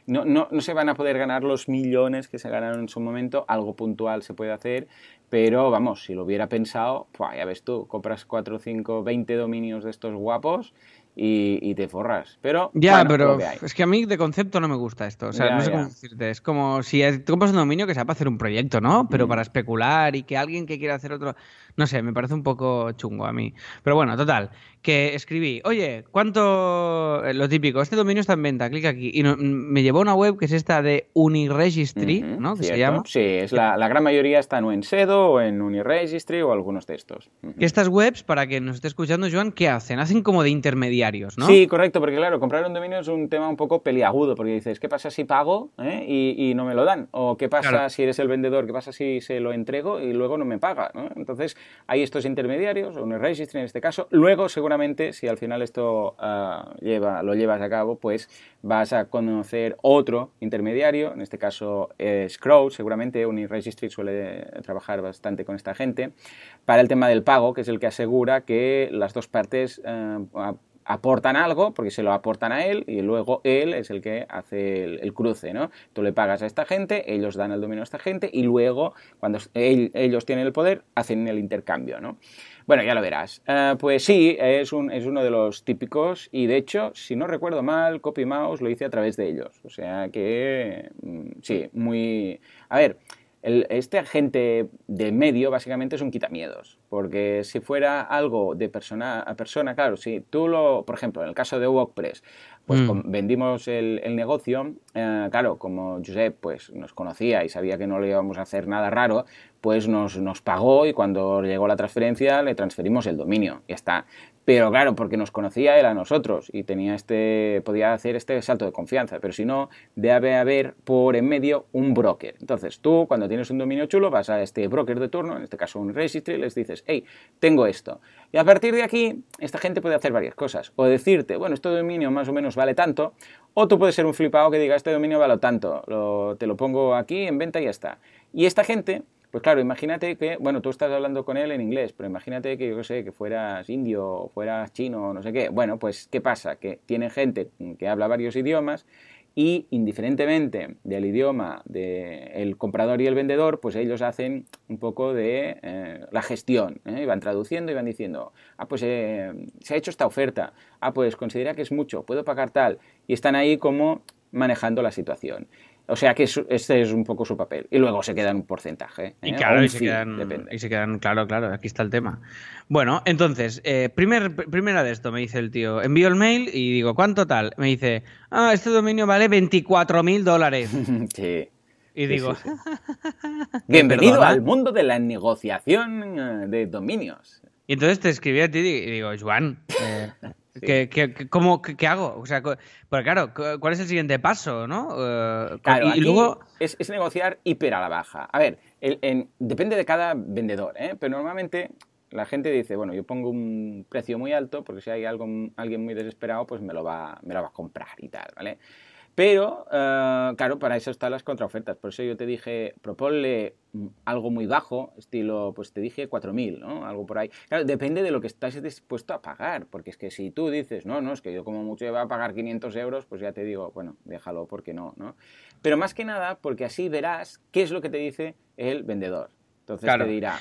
No, no, no se van a poder ganar los millones que se ganaron en su momento. Algo puntual se puede hacer, pero vamos, si lo hubiera pensado, ya ves tú, compras 4, 5, 20 dominios de estos guapos y, te forras. Pero. Ya, pero es que a mí de concepto no me gusta esto. O sea, no sé cómo decirte. Es como si tú compras un dominio que sea para hacer un proyecto, ¿no? Pero para especular y que alguien que quiera hacer otro. No sé, me parece un poco chungo a mí. Pero bueno, total. Que escribí, oye, ¿cuánto. Eh, lo típico, este dominio está en venta, clic aquí. Y me llevó a una web que es esta de Uniregistry, ¿no? Que se llama. Sí, es la, la, gran mayoría están o en Sedo o en Uniregistry o algunos de estos. Estas webs, para que nos esté escuchando, Joan, ¿qué hacen? Hacen como de Sí, correcto, porque claro, comprar un dominio es un tema un poco peliagudo, porque dices, ¿qué pasa si pago eh, y, y, no me lo dan? ¿O qué pasa si eres el vendedor? ¿Qué pasa si se lo entrego y luego no me paga? ¿no? Entonces, hay estos intermediarios, o Uniregistry en este caso. Luego, seguramente, si al final esto uh, lleva, lo llevas a cabo, pues vas a conocer otro intermediario, en este caso eh, Scroll, seguramente Uniregistry suele trabajar bastante con esta gente, para el tema del pago, que es el que asegura que las dos partes uh, aportan algo, porque se lo aportan a él, y luego él es el que hace el, cruce, ¿no? Tú le pagas a esta gente, ellos dan el dominio a esta gente, y luego, cuando ellos tienen el poder, hacen el intercambio, ¿no? Bueno, ya lo verás. Uh, pues sí, es, un, es uno de los típicos, y de hecho, si no recuerdo mal, Copy Mouse lo hice a través de ellos. O sea que, mm, sí, muy... A ver, este agente de medio básicamente es un quitamiedos, porque si fuera algo de persona a persona, claro, si tú lo, por ejemplo, en el caso de WordPress, pues mm. vendimos el, negocio, eh, claro, como Josep pues nos conocía y sabía que no le íbamos a hacer nada raro, pues nos, nos pagó y cuando llegó la transferencia le transferimos el dominio, y está. Pero claro, porque nos conocía él a nosotros y tenía este, podía hacer este salto de confianza. Pero si no, debe haber por en medio un broker. Entonces tú, cuando tienes un dominio chulo, vas a este broker de turno, en este caso un registry, y les dices, hey, tengo esto. Y a partir de aquí, esta gente puede hacer varias cosas. O decirte, bueno, este dominio más o menos vale tanto. O tú puedes ser un flipado que diga, este dominio vale tanto. te lo pongo aquí en venta y ya está. Y esta gente pues claro, imagínate que, bueno, tú estás hablando con él en inglés, pero imagínate que, yo sé, que fueras indio, o fueras chino, no sé qué. Bueno, pues, ¿qué pasa? Que tiene gente que habla varios idiomas y indiferentemente del idioma del comprador y el vendedor, pues ellos hacen un poco de eh, la gestión, ¿eh? y van traduciendo y van diciendo, ah, pues eh, se ha hecho esta oferta, ah, pues considera que es mucho, puedo pagar tal, y están ahí como manejando la situación. O sea que este es un poco su papel. Y luego se queda en un porcentaje. Y ¿eh? claro, y, se quedan, claro, claro, aquí está el tema. Bueno, entonces, eh, primer, primera de esto, me dice el tío, envío el mail y digo, ¿cuánto tal? Me dice, ah, este dominio vale 24 mil dólares. sí. Y digo, bienvenido al mundo de la negociación eh, de dominios. Y entonces te escribí a ti y digo, Juan, ¿Qué, cómo, qué, hago? O sea, pero claro, ¿cuál es el siguiente paso, no? Eh, claro, y, luego... es, negociar hiper a la baja. A ver, depende de cada vendedor, ¿eh? Pero normalmente la gente dice, bueno, yo pongo un precio muy alto porque si hay algo, alguien muy desesperado, pues me lo, va, me lo va a comprar y tal, ¿vale? Pero, eh, claro, para eso están las contraofertas. Por eso yo te dije, proponle algo muy bajo, estilo, pues te dije 4.000, ¿no? Algo por ahí. Claro, depende de lo que estás dispuesto a pagar, porque es que si tú dices, no, no, es que yo como mucho iba a pagar 500 euros, pues ya te digo, bueno, déjalo, porque no, ¿no? Pero más que nada, porque así verás qué es lo que te dice el vendedor. Entonces te dirá,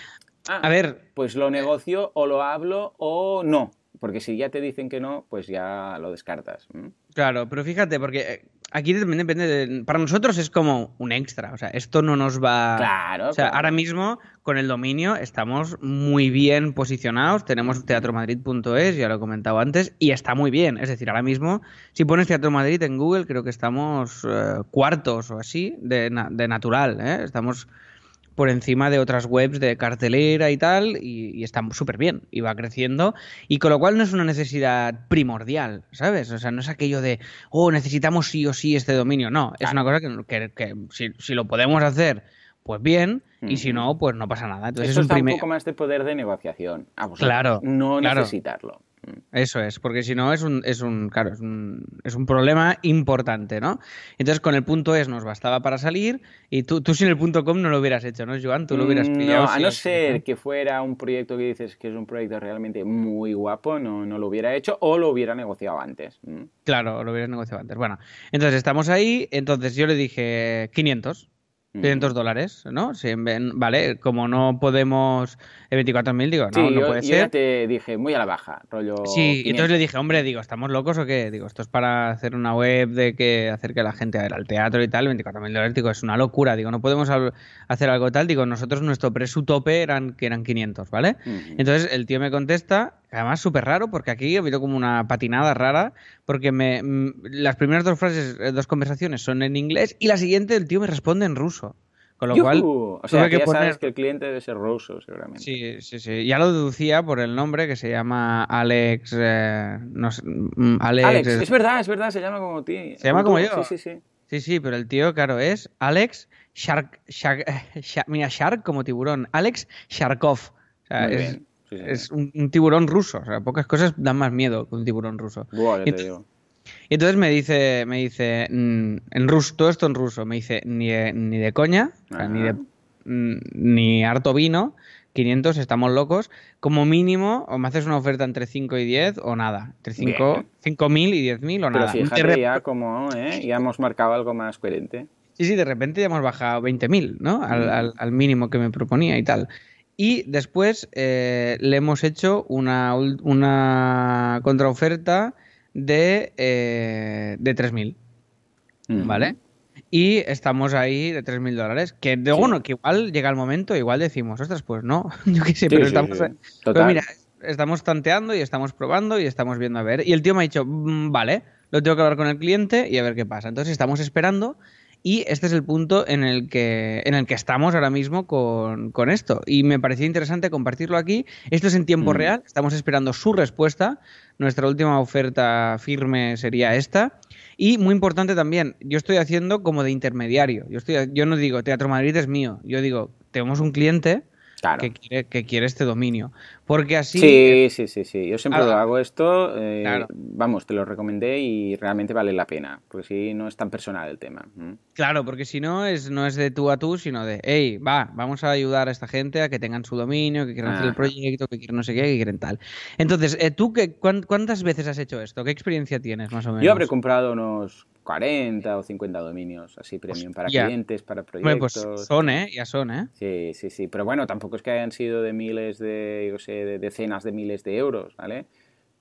ah, a ver, pues lo negocio o lo hablo o no. Porque si ya te dicen que no, pues ya lo descartas. Claro, pero fíjate, porque eh, aquí depende de, para nosotros es como un extra, o sea, esto no nos va Claro. O sea, ahora mismo con el dominio estamos muy bien posicionados, tenemos teatromadrid.es, ya lo he comentado antes, y está muy bien, es decir, ahora mismo si pones Teatro Madrid en Google creo que estamos eh, cuartos o así de, de natural, ¿eh? Estamos por encima de otras webs de cartelera y tal, y, está súper bien, y va creciendo, y con lo cual no es una necesidad primordial, ¿sabes? O sea, no es aquello de, oh, necesitamos sí o sí este dominio, no, es una cosa que, si, lo podemos hacer, pues bien, y si no, pues no pasa nada. Entonces es un, un poco más de poder de negociación. Ah, pues claro. No necesitarlo. Eso es, porque si no es un, es un, claro, es un, es un problema importante, ¿no? Entonces con el punto es nos bastaba para salir y tú, tú sin el punto com no lo hubieras hecho, ¿no, Joan? Tú lo hubieras Mm, pillado. No, a no ser que fuera un proyecto que dices que es un proyecto realmente muy guapo, no, no lo hubiera hecho o lo hubiera negociado antes. Claro, lo hubieras negociado antes. Bueno, entonces estamos ahí, entonces yo le dije 500. 500 dólares, ¿no? Si en vez- vale, como no podemos eh, 24.000, digo, no, Sí, no yo, puede yo ya ser. te dije muy a la baja, rollo. Sí, y 500. entonces le dije, hombre, digo, ¿estamos locos o qué? Digo, esto es para hacer una web de que hacer que la gente al teatro y tal, 24.000 dólares, digo, es una locura, digo, no podemos hacer algo tal, digo, nosotros nuestro precio tope eran que eran 500, ¿vale? Entonces el tío me contesta, además súper raro, porque aquí ha habido como una patinada rara, porque me, mm, las primeras dos frases, eh, dos conversaciones son en inglés y la siguiente el tío me responde en ruso. Con lo cual, ¡Yujú! o sea, que ya poner- sabes que el cliente debe ser ruso, seguramente. Sí, sí, sí. Ya lo deducía por el nombre que se llama Alex. eh, no sé, mm, Alex. Alex, es- es verdad, es verdad, se llama como ti. Se llama como yo. Sí, sí, sí. Sí, sí, pero el tío, claro, es Alex Shark. Shark- Shark- mira, Shark como tiburón. Alex Sharkov. O sea, Muy es, bien. Sí, es un, un tiburón ruso. O sea, pocas cosas dan más miedo que un tiburón ruso. Buah, ya te Entonces- digo. Y entonces me dice, me dice, mm, en ruso, todo esto en ruso, me dice, ni de, ni de coña, o sea, ni de mm, ni harto vino, 500, estamos locos, como mínimo, o me haces una oferta entre 5 y 10 o nada, entre 5 Bien. 5.000 y 10.000 o Pero nada. De fíjate ya como, ¿eh? Ya hemos marcado algo más coherente. Sí, sí, de repente ya hemos bajado 20.000, ¿no? Al, Mm. al- al mínimo que me proponía y tal. Y después eh, le hemos hecho una, una contraoferta de, eh, de 3.000. Ujú. ¿vale? Y estamos ahí de 3.000 dólares. Que de Sí. bueno, que igual llega el momento, igual decimos, ostras, pues no, yo qué sé, Sí, pero sí, estamos. pero mira, estamos tanteando y estamos probando y estamos viendo a ver. Y el tío me ha dicho, "Mm, vale, lo tengo que hablar con el cliente y a ver qué pasa. Entonces estamos esperando. Y este es el punto en el que, en el que estamos ahora mismo con, con esto. Y me parecía interesante compartirlo aquí. Esto es en tiempo Mm. real. Estamos esperando su respuesta. Nuestra última oferta firme sería esta. Y muy importante también, yo estoy haciendo como de intermediario. Yo, estoy, yo no digo Teatro Madrid es mío. Yo digo, tenemos un cliente Claro. que, quiere, que quiere este dominio. Porque así. Sí, sí, sí, sí. Yo siempre Ah, hago esto. eh, claro. Vamos, te lo recomendé y realmente vale la pena. Porque si no es tan personal el tema. ¿m? Claro, porque si no es, no es de tú a tú, sino de, hey, va, vamos a ayudar a esta gente a que tengan su dominio, que quieran hacer el proyecto, que quieren no sé qué, que quieren tal. Entonces, eh, ¿tú qué, cuán- cuántas veces has hecho esto? ¿Qué experiencia tienes, más o menos? Yo habré comprado unos 40 o 50 dominios así premium para clientes, para pues proyectos. son, ¿eh? Ya son, ¿eh? Sí, sí, sí. Pero bueno, tampoco es que hayan sido de miles de, yo sé, de decenas de miles de euros, ¿vale?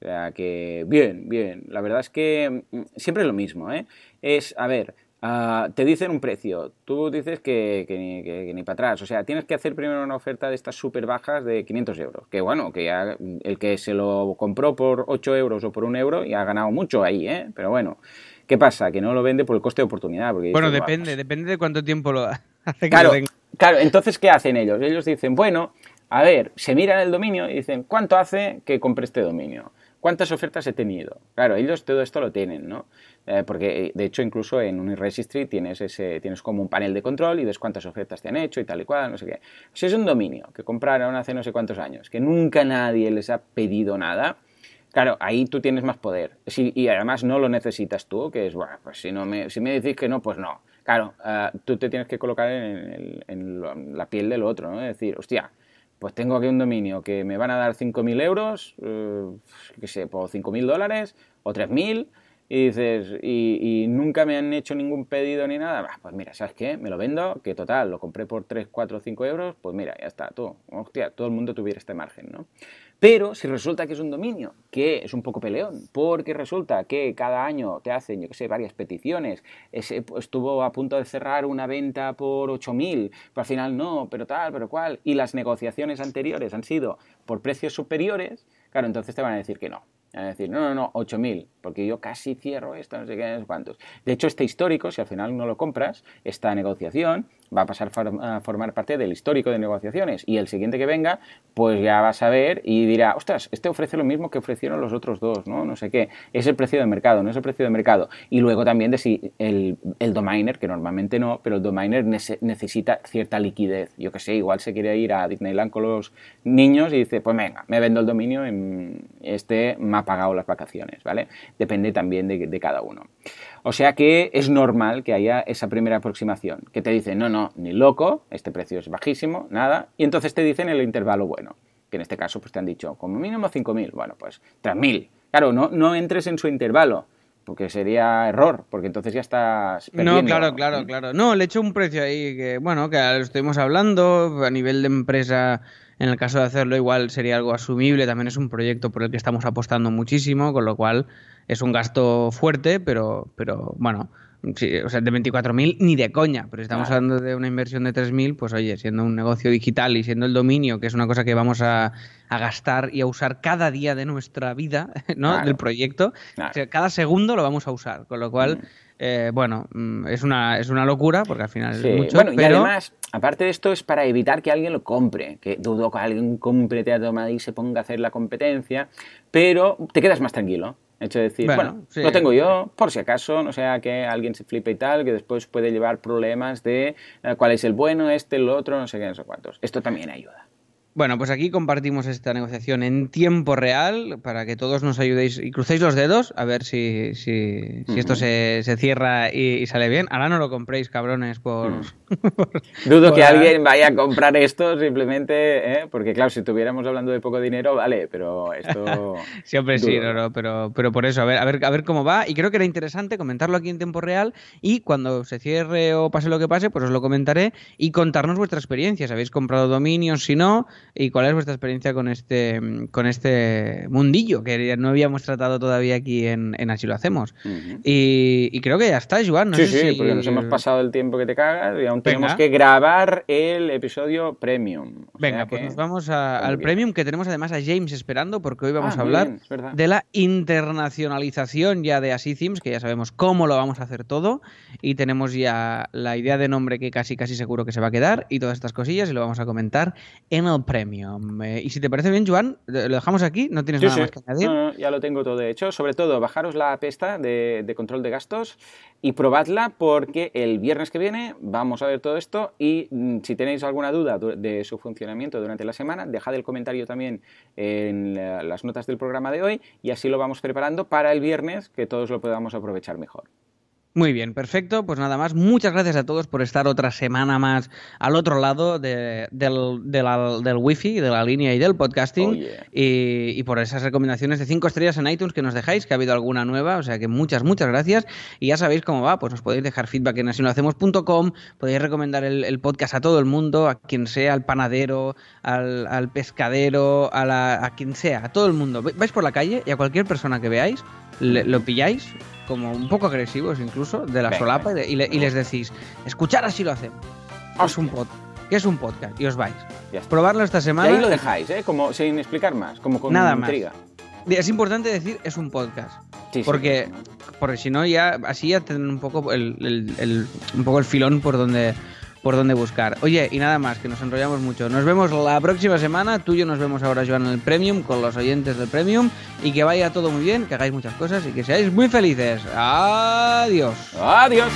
O sea que, bien, bien. La verdad es que mm, siempre es lo mismo, ¿eh? Es, a ver, ah, te dicen un precio, tú dices que, que ni, que- que ni para atrás. O sea, tienes que hacer primero una oferta de estas súper bajas de 500 euros. Que bueno, que ya el que se lo compró por 8 euros o por un euro ya ha ganado mucho ahí, ¿eh? Pero bueno, ¿qué pasa? Que no lo vende por el coste de oportunidad. Porque Bueno, dices, "Buah, depende, pues depende de cuánto tiempo lo hace que Claro, lo claro, entonces, ¿qué hacen ellos? Ellos dicen, bueno, a ver, se miran el dominio y dicen, ¿cuánto hace que compre este dominio? ¿Cuántas ofertas he tenido? Claro, ellos todo esto lo tienen, ¿no? Eh, porque, eh, de hecho, incluso en un registry tienes, ese, tienes como un panel de control y ves cuántas ofertas te han hecho y tal y cual, no sé qué. Si es un dominio que compraron hace no sé cuántos años, que nunca nadie les ha pedido nada, Claro, ahí tú tienes más poder. Y además no lo necesitas tú, que es, bueno, pues si, no me, si me decís que no, pues no. Claro, ah, tú te tienes que colocar en, el- en la piel del otro, ¿no? Es decir, hostia, pues tengo aquí un dominio que me van a dar 5.000 euros, eh, qué sé, por 5.000 dólares o 3.000, y dices, y, nunca me han hecho ningún pedido ni nada, bah, pues mira, ¿sabes qué? Me lo vendo, que total, lo compré por 3, 4, 5 euros, pues mira, ya está, tú, hostia, todo el mundo tuviera este margen, ¿no? Pero si resulta que es un dominio, que es un poco peleón, porque resulta que cada año te hacen, yo qué sé, varias peticiones, pues, estuvo a punto de cerrar una venta por 8.000, pero al final no, pero tal, pero cual, y las negociaciones anteriores han sido por precios superiores, claro, entonces te van a decir que no. Van a decir, no, no, no, 8.000, porque yo casi cierro esto, no sé qué, no sé cuántos. De hecho, este histórico, si al final no lo compras, esta negociación, va a pasar a formar parte del histórico de negociaciones y el siguiente que venga, pues ya va a saber y dirá, ostras, este ofrece lo mismo que ofrecieron los otros dos, ¿no? No sé qué, es el precio de mercado, no es el precio de mercado. Y luego también de si el, el dominer, que normalmente no, pero el dominer necesita cierta liquidez. Yo que sé, igual se quiere ir a Disneyland con los niños y dice, pues venga, me vendo el dominio y este me ha pagado las vacaciones, ¿vale? Depende también de cada uno. O sea que es normal que haya esa primera aproximación, que te dicen, no, no, ni loco, este precio es bajísimo, nada, y entonces te dicen el intervalo bueno, que en este caso pues te han dicho, como mínimo 5.000, bueno, pues 3.000. Claro, no, no entres en su intervalo, porque sería error, porque entonces ya estás perdiendo. No, claro, claro, claro. No, le echo un precio ahí que, bueno, que lo estuvimos hablando, a nivel de empresa, en el caso de hacerlo igual sería algo asumible, también es un proyecto por el que estamos apostando muchísimo, con lo cual es un gasto fuerte, pero, pero bueno, Sí, o sea, de 24.000 ni de coña, pero estamos hablando de una inversión de 3.000, pues oye, siendo un negocio digital y siendo el dominio, que es una cosa que vamos a, gastar y a usar cada día de nuestra vida, ¿no? Del proyecto, cada segundo lo vamos a usar, con lo cual... Mm. Eh, bueno, mm, es una, es una locura porque al final es mucho. Bueno, y además, aparte de esto, es para evitar que alguien lo compre. Que dudo que alguien compre Teatro Madrid y se ponga a hacer la competencia, pero te quedas más tranquilo hecho de decir, bueno, lo tengo yo, por si acaso, no sea que alguien se flipe y tal, que después puede llevar problemas de eh, cuál es el bueno, este, el otro, no sé qué, no sé cuántos. Esto también ayuda. Bueno, pues aquí compartimos esta negociación en tiempo real para que todos nos ayudéis y crucéis los dedos a ver si, si, esto se, se cierra y, sale bien. Ahora no lo compréis, cabrones, por... Dudo que alguien vaya a comprar esto simplemente, ¿eh? porque claro, si estuviéramos hablando de poco dinero, vale, pero esto... Siempre sí, no, no, pero, pero por eso, a ver, a, ver, a ver cómo va. Y creo que era interesante comentarlo aquí en tiempo real y cuando se cierre o pase lo que pase, pues os lo comentaré y contarnos vuestra experiencia. Si habéis comprado dominios, si no y cuál es vuestra experiencia con este, con este mundillo que no habíamos tratado todavía aquí en, Así lo hacemos. y, creo que ya está, Joan. sí, sí, porque nos hemos pasado el tiempo que te cagas y aún tenemos que grabar el episodio premium. Venga, pues nos vamos al premium que tenemos además a James esperando porque hoy vamos ah, a hablar de la internacionalización ya de Así Themes, que ya sabemos cómo lo vamos a hacer todo y tenemos ya la idea de nombre que casi casi seguro que se va a quedar y todas estas cosillas y lo vamos a comentar en el premium. Eh, y si te parece bien, Joan, lo dejamos aquí, no tienes nada más que añadir. ya lo tengo todo hecho. Sobre todo, bajaros la pesta de, de, control de gastos y probadla porque el viernes que viene vamos a ver todo esto y mm, si tenéis alguna duda de su funcionamiento durante la semana, dejad el comentario también en las notas del programa de hoy y así lo vamos preparando para el viernes que todos lo podamos aprovechar mejor. Muy bien, perfecto. Pues nada más, muchas gracias a todos por estar otra semana más al otro lado del, del wifi, de la línea y del podcasting. Oh, y, por esas recomendaciones de cinco estrellas en iTunes que nos dejáis, que ha habido alguna nueva. O sea que muchas, muchas gracias. Y ya sabéis cómo va, pues nos podéis dejar feedback en asillohacemos.com, podéis recomendar el, podcast a todo el mundo, a quien sea, al panadero, al, pescadero, a, a quien sea, a todo el mundo. Vais por la calle y a cualquier persona que veáis, lo pilláis como un poco agresivos incluso, de la solapa y, les decís, escuchar así lo hacemos. Es un podcast. ¿Qué es un podcast? Y os vais. Probarlo esta semana. Y ahí lo dejáis, ¿eh? Como, sin explicar más, como con Nada intriga. Es importante decir, es un podcast. porque, porque si no, ya así ya tienen un poco el, un poco el filón por donde por dónde buscar. Oye, y nada más, que nos enrollamos mucho. Nos vemos la próxima semana. Tú y yo nos vemos ahora, Joan, en el Premium, con los oyentes del Premium. Y que vaya todo muy bien, que hagáis muchas cosas y que seáis muy felices. Adiós. Adiós.